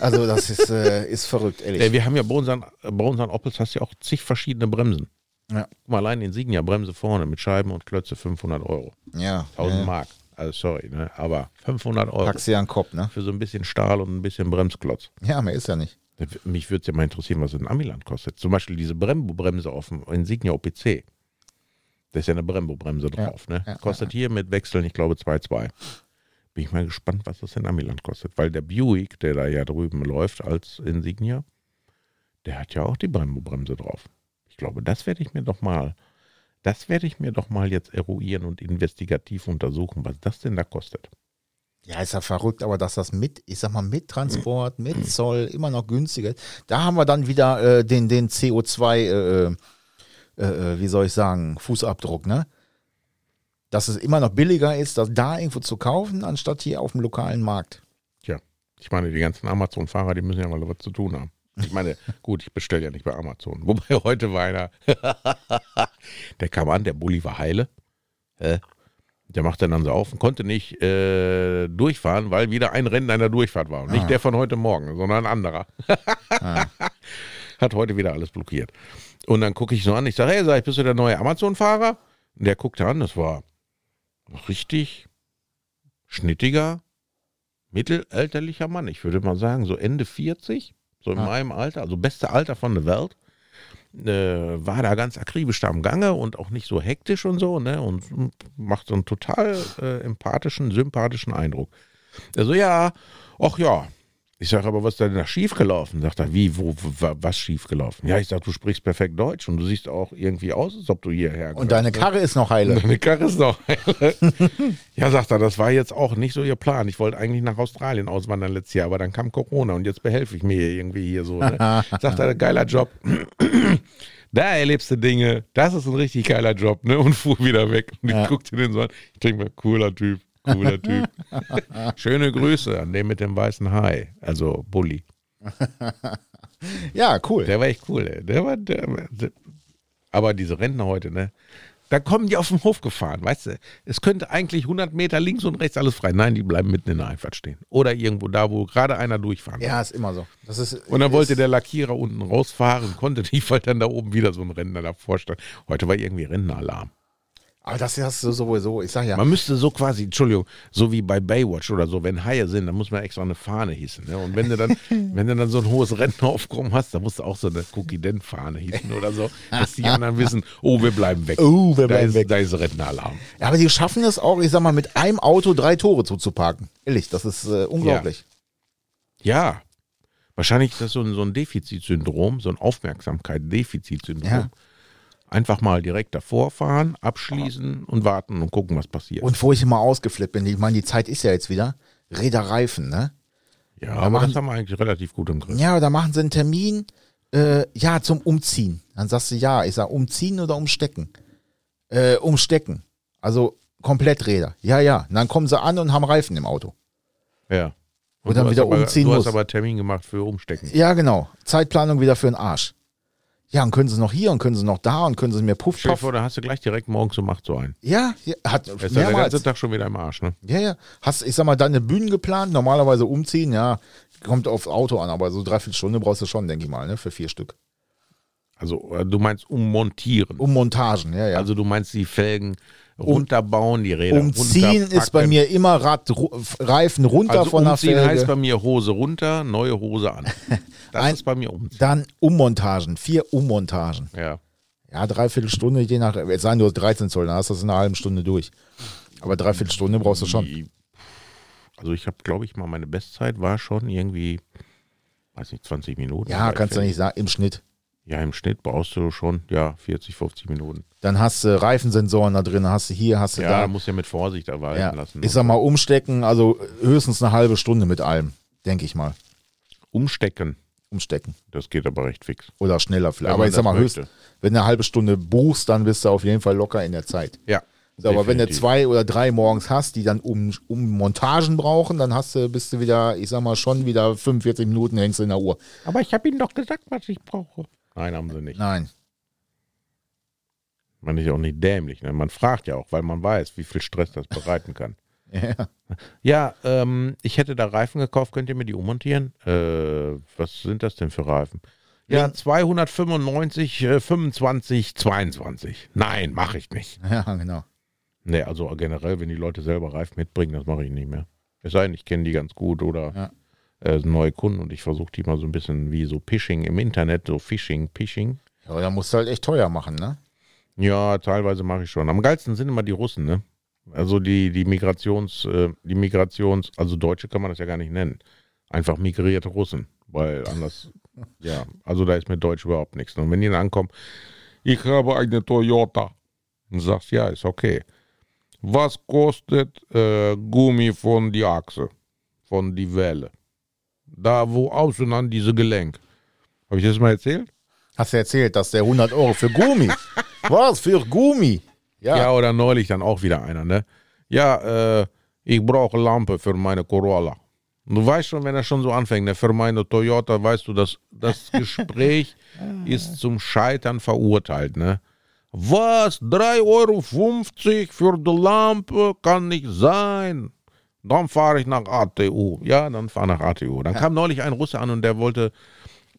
Also das ist, äh, ist verrückt, ehrlich. Äh, wir haben ja bei unseren, bei unseren Opels hast du ja auch zig verschiedene Bremsen. Ja. Guck mal, allein den Signia Bremse vorne mit Scheiben und Klötze 500 Euro. Ja, 1000 ja. Mark. Also sorry, ne? aber 500 Euro packst du ja den Kopf, ne? für so ein bisschen Stahl und ein bisschen Bremsklotz. Ja, mehr ist ja nicht. Mich würde es ja mal interessieren, was in Amiland kostet. Zum Beispiel diese Brembo-Bremse auf dem Insignia OPC. Da ist ja eine Brembo-Bremse drauf. ne? ja, kostet hier mit Wechseln, ich glaube, 2,2. Bin ich mal gespannt, was das in Amiland kostet. Weil der Buick, der da ja drüben läuft als Insignia, der hat ja auch die Brembo-Bremse drauf. Ich glaube, das werde ich mir doch mal, das werde ich mir doch mal jetzt eruieren und investigativ untersuchen, was das denn da kostet. Ja, ist ja verrückt, aber dass das mit, ich sag mal, mit Transport, mit Zoll immer noch günstiger ist. Da haben wir dann wieder äh, den, den CO2, äh, äh, äh, wie soll ich sagen, Fußabdruck, ne? Dass es immer noch billiger ist, das da irgendwo zu kaufen, anstatt hier auf dem lokalen Markt. Tja, ich meine, die ganzen Amazon-Fahrer, die müssen ja mal was zu tun haben. Ich meine, gut, ich bestelle ja nicht bei Amazon. Wobei heute war einer, der kam an, der Bulli war heile. Hä? Der machte dann so auf und konnte nicht äh, durchfahren, weil wieder ein Rennen einer Durchfahrt war. Und nicht der von heute Morgen, sondern ein anderer. Hat heute wieder alles blockiert. Und dann gucke ich so an, ich sage, hey, sag ich, bist du der neue Amazon-Fahrer? Und der guckte an, das war richtig schnittiger, mittelalterlicher Mann. Ich würde mal sagen, so Ende 40, so in Ah. meinem Alter, also beste Alter von der Welt. Äh, war da ganz akribisch da am Gange und auch nicht so hektisch und so, ne? Und macht so einen total äh, empathischen, sympathischen Eindruck. Er so, ja, ach ja. Ich sage, aber was ist denn da schiefgelaufen? Sagt er, wie, wo, wo was schiefgelaufen? Ja, ich sage, du sprichst perfekt Deutsch und du siehst auch irgendwie aus, als ob du hierher Und deine ne? Karre ist noch heile. Deine Karre ist noch heile. ja, sagt er, das war jetzt auch nicht so ihr Plan. Ich wollte eigentlich nach Australien auswandern letztes Jahr, aber dann kam Corona und jetzt behelfe ich mir irgendwie hier so. Ne? Sagt er, geiler Job. da erlebst du Dinge. Das ist ein richtig geiler Job, ne? Und fuhr wieder weg. Und ich Ja. guckte den so an. Ich denke mir, cooler Typ, cooler Typ. Schöne Grüße an den mit dem weißen Hai, also Bulli. Ja, cool. Der war echt cool, ey. Der war, der, der, aber diese Rentner heute, ne? Da kommen die auf den Hof gefahren, weißt du? Es könnte eigentlich 100 Meter links und rechts alles frei. Nein, die bleiben mitten in der Einfahrt stehen. Oder irgendwo da, wo gerade einer durchfahren will. Ja, ist immer so. Das ist, Und dann wollte ist, der Lackierer unten rausfahren, konnte nicht, weil dann da oben wieder so ein Rentner davor stand. Heute war irgendwie Rentneralarm. Aber das hast du sowieso. Ich sag ja. Man müsste so quasi, Entschuldigung, so wie bei Baywatch oder so, wenn Haie sind, dann muss man extra eine Fahne hießen. Ne? Und wenn du dann, wenn du dann so ein hohes Rentneraufkommen hast, dann musst du auch so eine Cookie-Den-Fahne hießen oder so, dass die anderen wissen, oh, wir bleiben weg. Oh, wir da bleiben ist, weg. Da ist Rentneralarm. Ja, aber die schaffen es auch, ich sag mal, mit einem Auto drei Tore zuzuparken. Ehrlich, das ist äh, unglaublich. Ja. Wahrscheinlich ist das so ein, so ein Defizitsyndrom, so ein Aufmerksamkeit-Defizitsyndrom. Ja. Einfach mal direkt davor fahren, abschließen und warten und gucken, was passiert. Und wo ich immer ausgeflippt bin, ich meine, die Zeit ist ja jetzt wieder. Räderreifen, ne? ja, aber machen- das haben wir eigentlich relativ gut im Griff. Ja, da machen sie einen Termin, äh, ja, zum Umziehen. Dann sagst du ja. Ich sag, umziehen oder umstecken? Äh, umstecken. Also komplett Räder. Ja, ja. Und dann kommen sie an und haben Reifen im Auto. Ja. Und dann du wieder aber, umziehen Du muss. hast aber Termin gemacht für Umstecken. Ja, genau. Zeitplanung wieder für den Arsch. Ja, und können sie noch hier und können sie noch da und können sie mir puff, puff. da hast du gleich direkt morgens um 8 so ein. Ja, ja, hat ist dann der mehrmals. ganze Tag schon wieder im Arsch, ne? Ja, ja. Hast, ich sag mal, deine Bühnen geplant, normalerweise umziehen, ja, kommt aufs Auto an, aber so dreiviertel Stunde brauchst du schon, denke ich mal, ne, für vier Stück. Also äh, du meinst ummontieren. Um Montagen, ja, ja. Also du meinst die Felgen runterbauen, die Räder Umziehen ist bei mir immer Rad, Reifen runter Also von der umziehen heißt Felge. bei mir Hose runter, neue Hose an. Das Ein- ist bei mir umziehen. Dann Ummontagen, vier Ummontagen. Ja. Ja, dreiviertel Stunde, je nach, jetzt sagen du hast 13 Zoll, dann hast du das in einer halben Stunde durch. Aber dreiviertel Stunde brauchst du schon. Also ich habe, glaube ich, mal meine Bestzeit war schon irgendwie, weiß nicht, 20 Minuten. Ja, kannst du nicht sagen, im Schnitt. Ja, im Schnitt brauchst du schon, ja, 40, 50 Minuten. Dann hast du Reifensensoren da drin, hast du hier, hast du Ja, da. muss ja mit Vorsicht erweisen Ja. lassen. Ich sag mal, umstecken, also höchstens eine halbe Stunde mit allem, denke ich mal. Umstecken. umstecken. Das geht aber recht fix. Oder schneller vielleicht. Wenn aber ich sag mal, höchst, wenn du eine halbe Stunde buchst, dann bist du auf jeden Fall locker in der Zeit. Ja. So, aber wenn du zwei oder drei morgens hast, die dann um, um Montagen brauchen, dann hast du, bist du wieder, ich sag mal, schon wieder 45 Minuten hängst du in der Uhr. Aber ich habe Ihnen doch gesagt, was ich brauche. Nein, haben sie nicht. Nein. Man ist ja auch nicht dämlich. Ne? Man fragt ja auch, weil man weiß, wie viel Stress das bereiten kann. Ja. Ja, ähm, ich hätte da Reifen gekauft. Könnt ihr mir die ummontieren? Äh, was sind das denn für Reifen? Ja, Link. 295, äh, 25, 22. Nein, mache ich nicht. ja, genau. Nee, also generell, wenn die Leute selber Reifen mitbringen, das mache ich nicht mehr. Es sei denn, ich kenne die ganz gut oder Ja. Äh, neue Kunden und ich versuche die mal so ein bisschen wie so Phishing im Internet, so Phishing, Phishing. Ja, da musst du halt echt teuer machen, ne? Ja, teilweise mache ich schon. Am geilsten sind immer die Russen, ne? Also die, die Migrations, äh, die Migrations, also Deutsche kann man das ja gar nicht nennen. Einfach migrierte Russen, weil anders, ja, also da ist mit Deutsch überhaupt nichts. Und wenn die dann ankommen, ich habe eine Toyota, und sagst, ja, ist okay. Was kostet äh, Gummi von die Achse, von die Welle? Da, wo außen an diese Gelenk. Habe ich das mal erzählt? Hast du erzählt, dass der 100 Euro für Gummi. Was für Gummi? Ja. Ja. oder neulich dann auch wieder einer, ne? Ja, äh, ich brauche Lampe für meine Corolla. Du weißt schon, wenn er schon so anfängt, ne, für meine Toyota, weißt du, dass das Gespräch ist zum Scheitern verurteilt, ne? Was? 3,50 Euro für die Lampe? Kann nicht sein. Dann fahre ich nach ATU. Ja, dann fahre nach ATU. Dann kam neulich ein Russe an und der wollte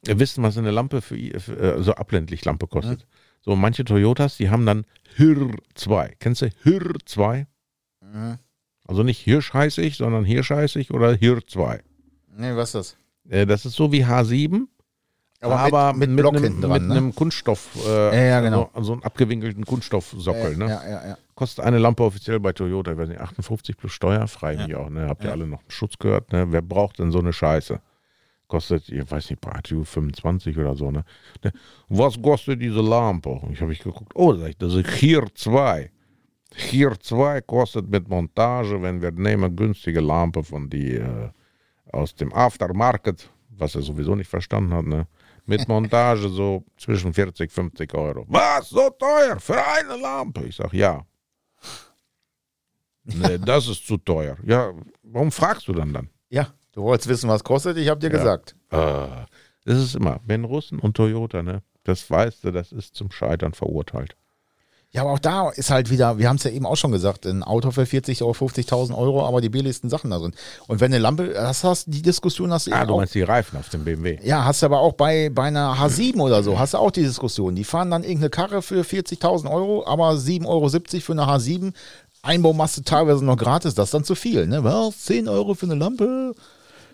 wissen, was eine Lampe für, für äh, so abländlich Lampe kostet. So, manche Toyotas, die haben dann HIR 2. Kennst du HIR 2? Mhm. Also nicht Hirsch heiß ich, sondern Hirsch heiß ich oder HIR 2. Nee, was ist das? Äh, das ist so wie H7, Aber aber, mit- mit Block einem, dran, mit ne? einem Kunststoff, äh, Ja, ja, genau. also, also einen abgewinkelten Kunststoffsockel. Ne? Ja, ja, ja. Kostet eine Lampe offiziell bei Toyota, ich weiß nicht, 58 plus Steuer, frei mich auch, ne? Habt ihr Ja. alle noch einen Schutz gehört, ne? Wer braucht denn so eine Scheiße? Kostet, ich weiß nicht, bei ATU 25 oder so, ne? Ne? Was kostet diese Lampe? Ich habe ich geguckt, oh, das ist hier 2. Hier 2 kostet mit Montage, wenn wir nehmen, günstige Lampe von die äh, aus dem Aftermarket, was er sowieso nicht verstanden hat, ne? Mit Montage so zwischen 40, 50 Euro. Was? So teuer? Für eine Lampe? Ich sag ja. Nee, das ist zu teuer. Ja, warum fragst du dann dann? Ja, du wolltest wissen, was kostet? Ich habe dir Ja. gesagt. Ah, das ist immer, wenn Russen und Toyota, ne? Das weißt du, das ist zum Scheitern verurteilt. Ja, aber auch da ist halt wieder, wir haben es ja eben auch schon gesagt, ein Auto für 40 oder 50.000 Euro, aber die billigsten Sachen da drin. Und wenn eine Lampe, das hast die Diskussion hast du Ah, du auch. meinst die Reifen auf dem BMW. Ja, hast du aber auch bei, bei einer H7 oder so, hast du auch die Diskussion. Die fahren dann irgendeine Karre für 40.000 Euro, aber 7,70 Euro für eine H7. Einbaumasse teilweise noch gratis, das ist dann zu viel, ne? Was? 10 Euro für eine Lampe?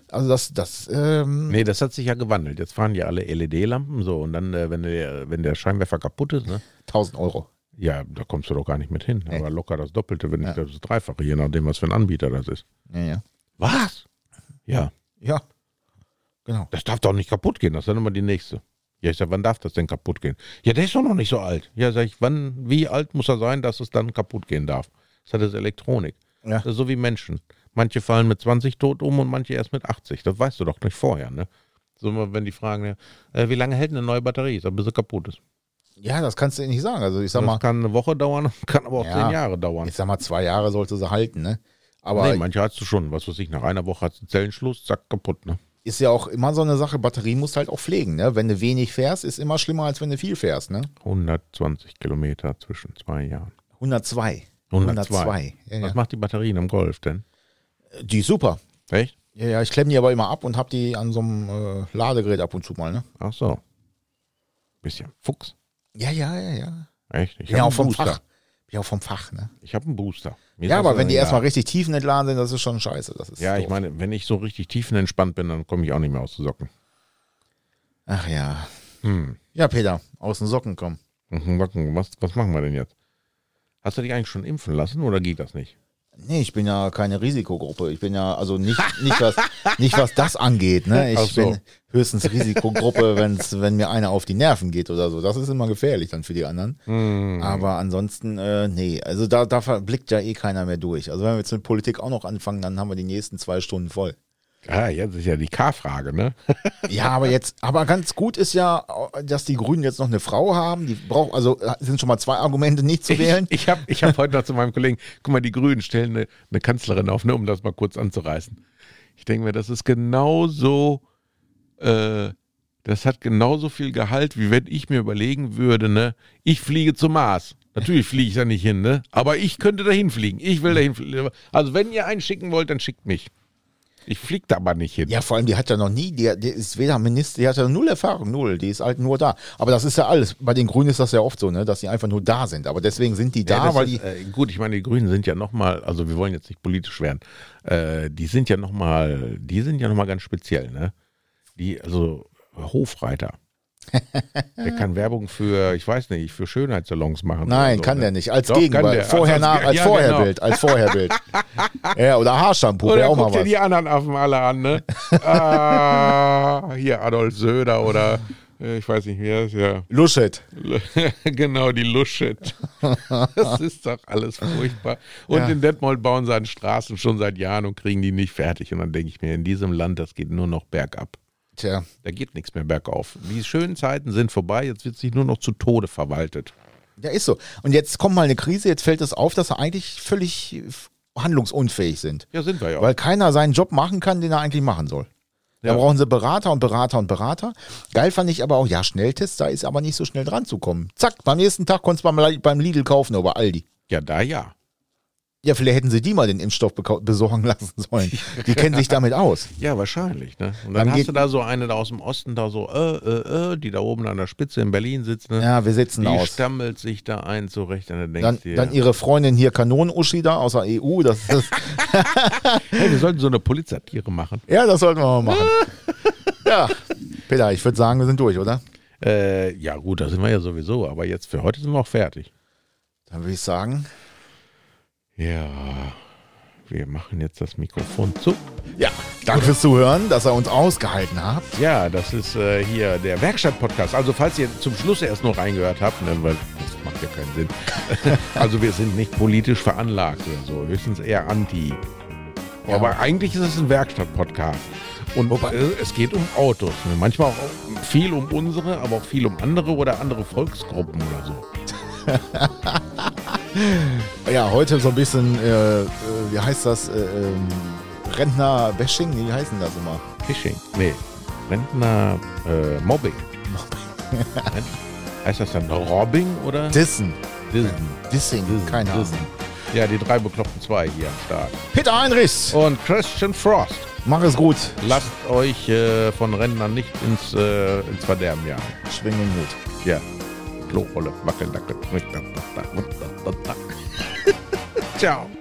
Also das, das, ähm, Nee, das hat sich ja gewandelt. Jetzt fahren ja alle LED-Lampen so und dann, äh, wenn, der, wenn der Scheinwerfer kaputt ist, ne? 1000 Euro. Ja, da kommst du doch gar nicht mit hin. Nee. Aber locker das Doppelte, wenn Ja. nicht das Dreifache, je nachdem, was für ein Anbieter das ist. Ja, ja. Was? Ja, Ja, genau. das darf doch nicht kaputt gehen. Das ist dann immer die nächste. Ja, ich sag, wann darf das denn kaputt gehen? Ja, der ist doch noch nicht so alt. Ja, sag ich, wann, wie alt muss er sein, dass es dann kaputt gehen darf? Das hat das Elektronik. Ja. Das ist so wie Menschen. Manche fallen mit 20 tot um und manche erst mit 80. Das weißt du doch nicht vorher, ne? So, wenn die fragen, ja, äh, wie lange hält eine neue Batterie? Ich sag, bis sie kaputt ist. Ja, das kannst du nicht sagen. Also ich sag Das mal, kann eine Woche dauern, kann aber auch Ja. zehn Jahre dauern. ich sag mal, zwei Jahre sollte sie halten, ne? Aber nee, manche hast du schon. Was weiß ich, nach einer Woche hast du Zellenschluss, zack, kaputt, ne? ist ja auch immer so eine Sache, Batterie musst halt auch pflegen, ne? Wenn du wenig fährst, ist immer schlimmer, als wenn du viel fährst, ne? 120 Kilometer zwischen zwei Jahren. 102. 102. Ja, Was ja. macht die Batterien im Golf denn? Die ist super. Echt? Ja, ja, ich klemme die aber immer ab und hab die an so einem äh, Ladegerät ab und zu mal, ne? Ach so. Bisschen Fuchs. Ja, ja, ja, ja. Echt? Ich Bin ja auch vom Booster. Fach. Bin ja auch vom Fach, ne? Ich habe einen Booster. Mir Ja, aber wenn die egal. erstmal richtig tiefenentladen sind, das ist schon scheiße. Das ist Ja, ich doof. meine, wenn ich so richtig tiefenentspannt bin, dann komme ich auch nicht mehr aus den Socken. Ach ja. Hm. Ja, Peter, aus den Socken kommen. Mhm, Was, was machen wir denn jetzt? Hast du dich eigentlich schon impfen lassen oder geht das nicht? Nee, ich bin ja keine Risikogruppe. Ich bin ja, also nicht, nicht, was, nicht was das angeht. Ne? Ich so. bin höchstens Risikogruppe, wenn's, wenn mir einer auf die Nerven geht oder so. Das ist immer gefährlich dann für die anderen. Hm. Aber ansonsten, äh, nee, also da, da blickt ja eh keiner mehr durch. Also wenn wir jetzt mit Politik auch noch anfangen, dann haben wir die nächsten zwei Stunden voll. Ah, jetzt ist ja die K-Frage, ne? Ja, aber jetzt, aber ganz gut ist ja, dass die Grünen jetzt noch eine Frau haben. Die braucht, also sind schon mal zwei Argumente nicht zu wählen. Ich, ich habe ich hab heute noch zu meinem Kollegen, guck mal, die Grünen stellen eine, eine Kanzlerin auf, ne, um das mal kurz anzureißen. Ich denke mir, das ist genauso, äh, das hat genauso viel Gehalt, wie wenn ich mir überlegen würde, ne, ich fliege zum Mars. Natürlich fliege ich da nicht hin, ne? Aber ich könnte dahin fliegen. Ich will dahin fliegen. Also wenn ihr einen schicken wollt, dann schickt mich. Ich fliege da aber nicht hin. Ja, vor allem, die hat ja noch nie, die, die ist weder Minister, die hat ja null Erfahrung, null, die ist halt nur da. Aber das ist ja alles, bei den Grünen ist das ja oft so, ne, dass die einfach nur da sind. Aber deswegen sind die da, Ja, weil ist, die, äh, gut, ich meine, die Grünen sind ja nochmal, also wir wollen jetzt nicht politisch werden, äh, die sind ja nochmal, die sind ja nochmal ganz speziell, ne? Die, also Hofreiter. Der kann Werbung für, ich weiß nicht, für Schönheitssalons machen. nein, so, kann ne? der nicht, als Doch, Gegenbild, vorher, Als- nach, als ja, Vorherbild, als Vorherbild. ja, oder Haarshampoo, Oder auch guck dir die anderen Affen alle an, ne? ah, hier Adolf Söder oder äh, ich weiß nicht, wer ist ja. Luschet. genau, die Luschet. Das ist doch alles furchtbar. Und Ja. in Detmold bauen sie an Straßen schon seit Jahren und kriegen die nicht fertig. Und dann denke ich mir, in diesem Land, das geht nur noch bergab. Tja, Da geht nichts mehr bergauf. Die schönen Zeiten sind vorbei, jetzt wird sich nur noch zu Tode verwaltet. ja, ist so. Und jetzt kommt mal eine Krise, jetzt fällt es auf, dass sie eigentlich völlig handlungsunfähig sind. Ja, sind wir ja. Weil keiner seinen Job machen kann, den er eigentlich machen soll. Da Ja. brauchen sie Berater und Berater und Berater. Geil fand ich aber auch, ja, Schnelltest, da ist aber nicht so schnell dran zu kommen. Zack, beim nächsten Tag konntest du beim, beim Lidl kaufen oder bei Aldi. ja, da ja. Ja, vielleicht hätten sie die mal den Impfstoff besorgen lassen sollen. Die kennen sich damit aus. Ja, wahrscheinlich. Ne? Und dann, Dann hast du da so eine da aus dem Osten, da so, äh, äh, äh, die da oben an der Spitze in Berlin sitzt. Ne? Ja, wir sitzen die aus. stammelt sich da ein zurecht. Und dann denkst Dann, dir, dann ihre Freundin hier Kanonen-Uschi da aus der EU. Das, das, hey, wir sollten so eine Polizatire machen. ja, das sollten wir mal machen. Ja, Peter, ich würde sagen, wir sind durch, oder? Äh, ja gut, da sind wir ja sowieso. Aber jetzt für heute sind wir auch fertig. Dann würde ich sagen, Ja, wir machen jetzt das Mikrofon zu. ja, danke fürs Zuhören, dass ihr uns ausgehalten habt. Ja, das ist äh, hier der Werkstatt-Podcast. Also falls ihr zum Schluss erst noch reingehört habt, ne, weil das macht ja keinen Sinn. also wir sind nicht politisch veranlagt oder so, höchstens eher anti. Ja. Aber eigentlich ist es ein Werkstatt-Podcast. Und Wobei- äh, es geht um Autos. Ne? Manchmal auch viel um unsere, aber auch viel um andere oder andere Volksgruppen oder so. Ja, heute so ein bisschen, äh, äh, wie heißt das, äh, ähm, Rentner-Bashing, wie heißen das immer? Phishing. Nee, Rentner äh, Mobbing. Heißt das dann Robbing oder? Dissen, Dissen. Dissing, keine Ahnung. Dissen. Ja, die drei bekloppten zwei hier am Start. Peter Heinrichs, Und Christian Frost. mach es gut, Lasst euch äh, von Rentnern nicht ins, äh, ins Verderben jagen. luolle, mä kyllä nyt tätä, mutta totta. Ciao.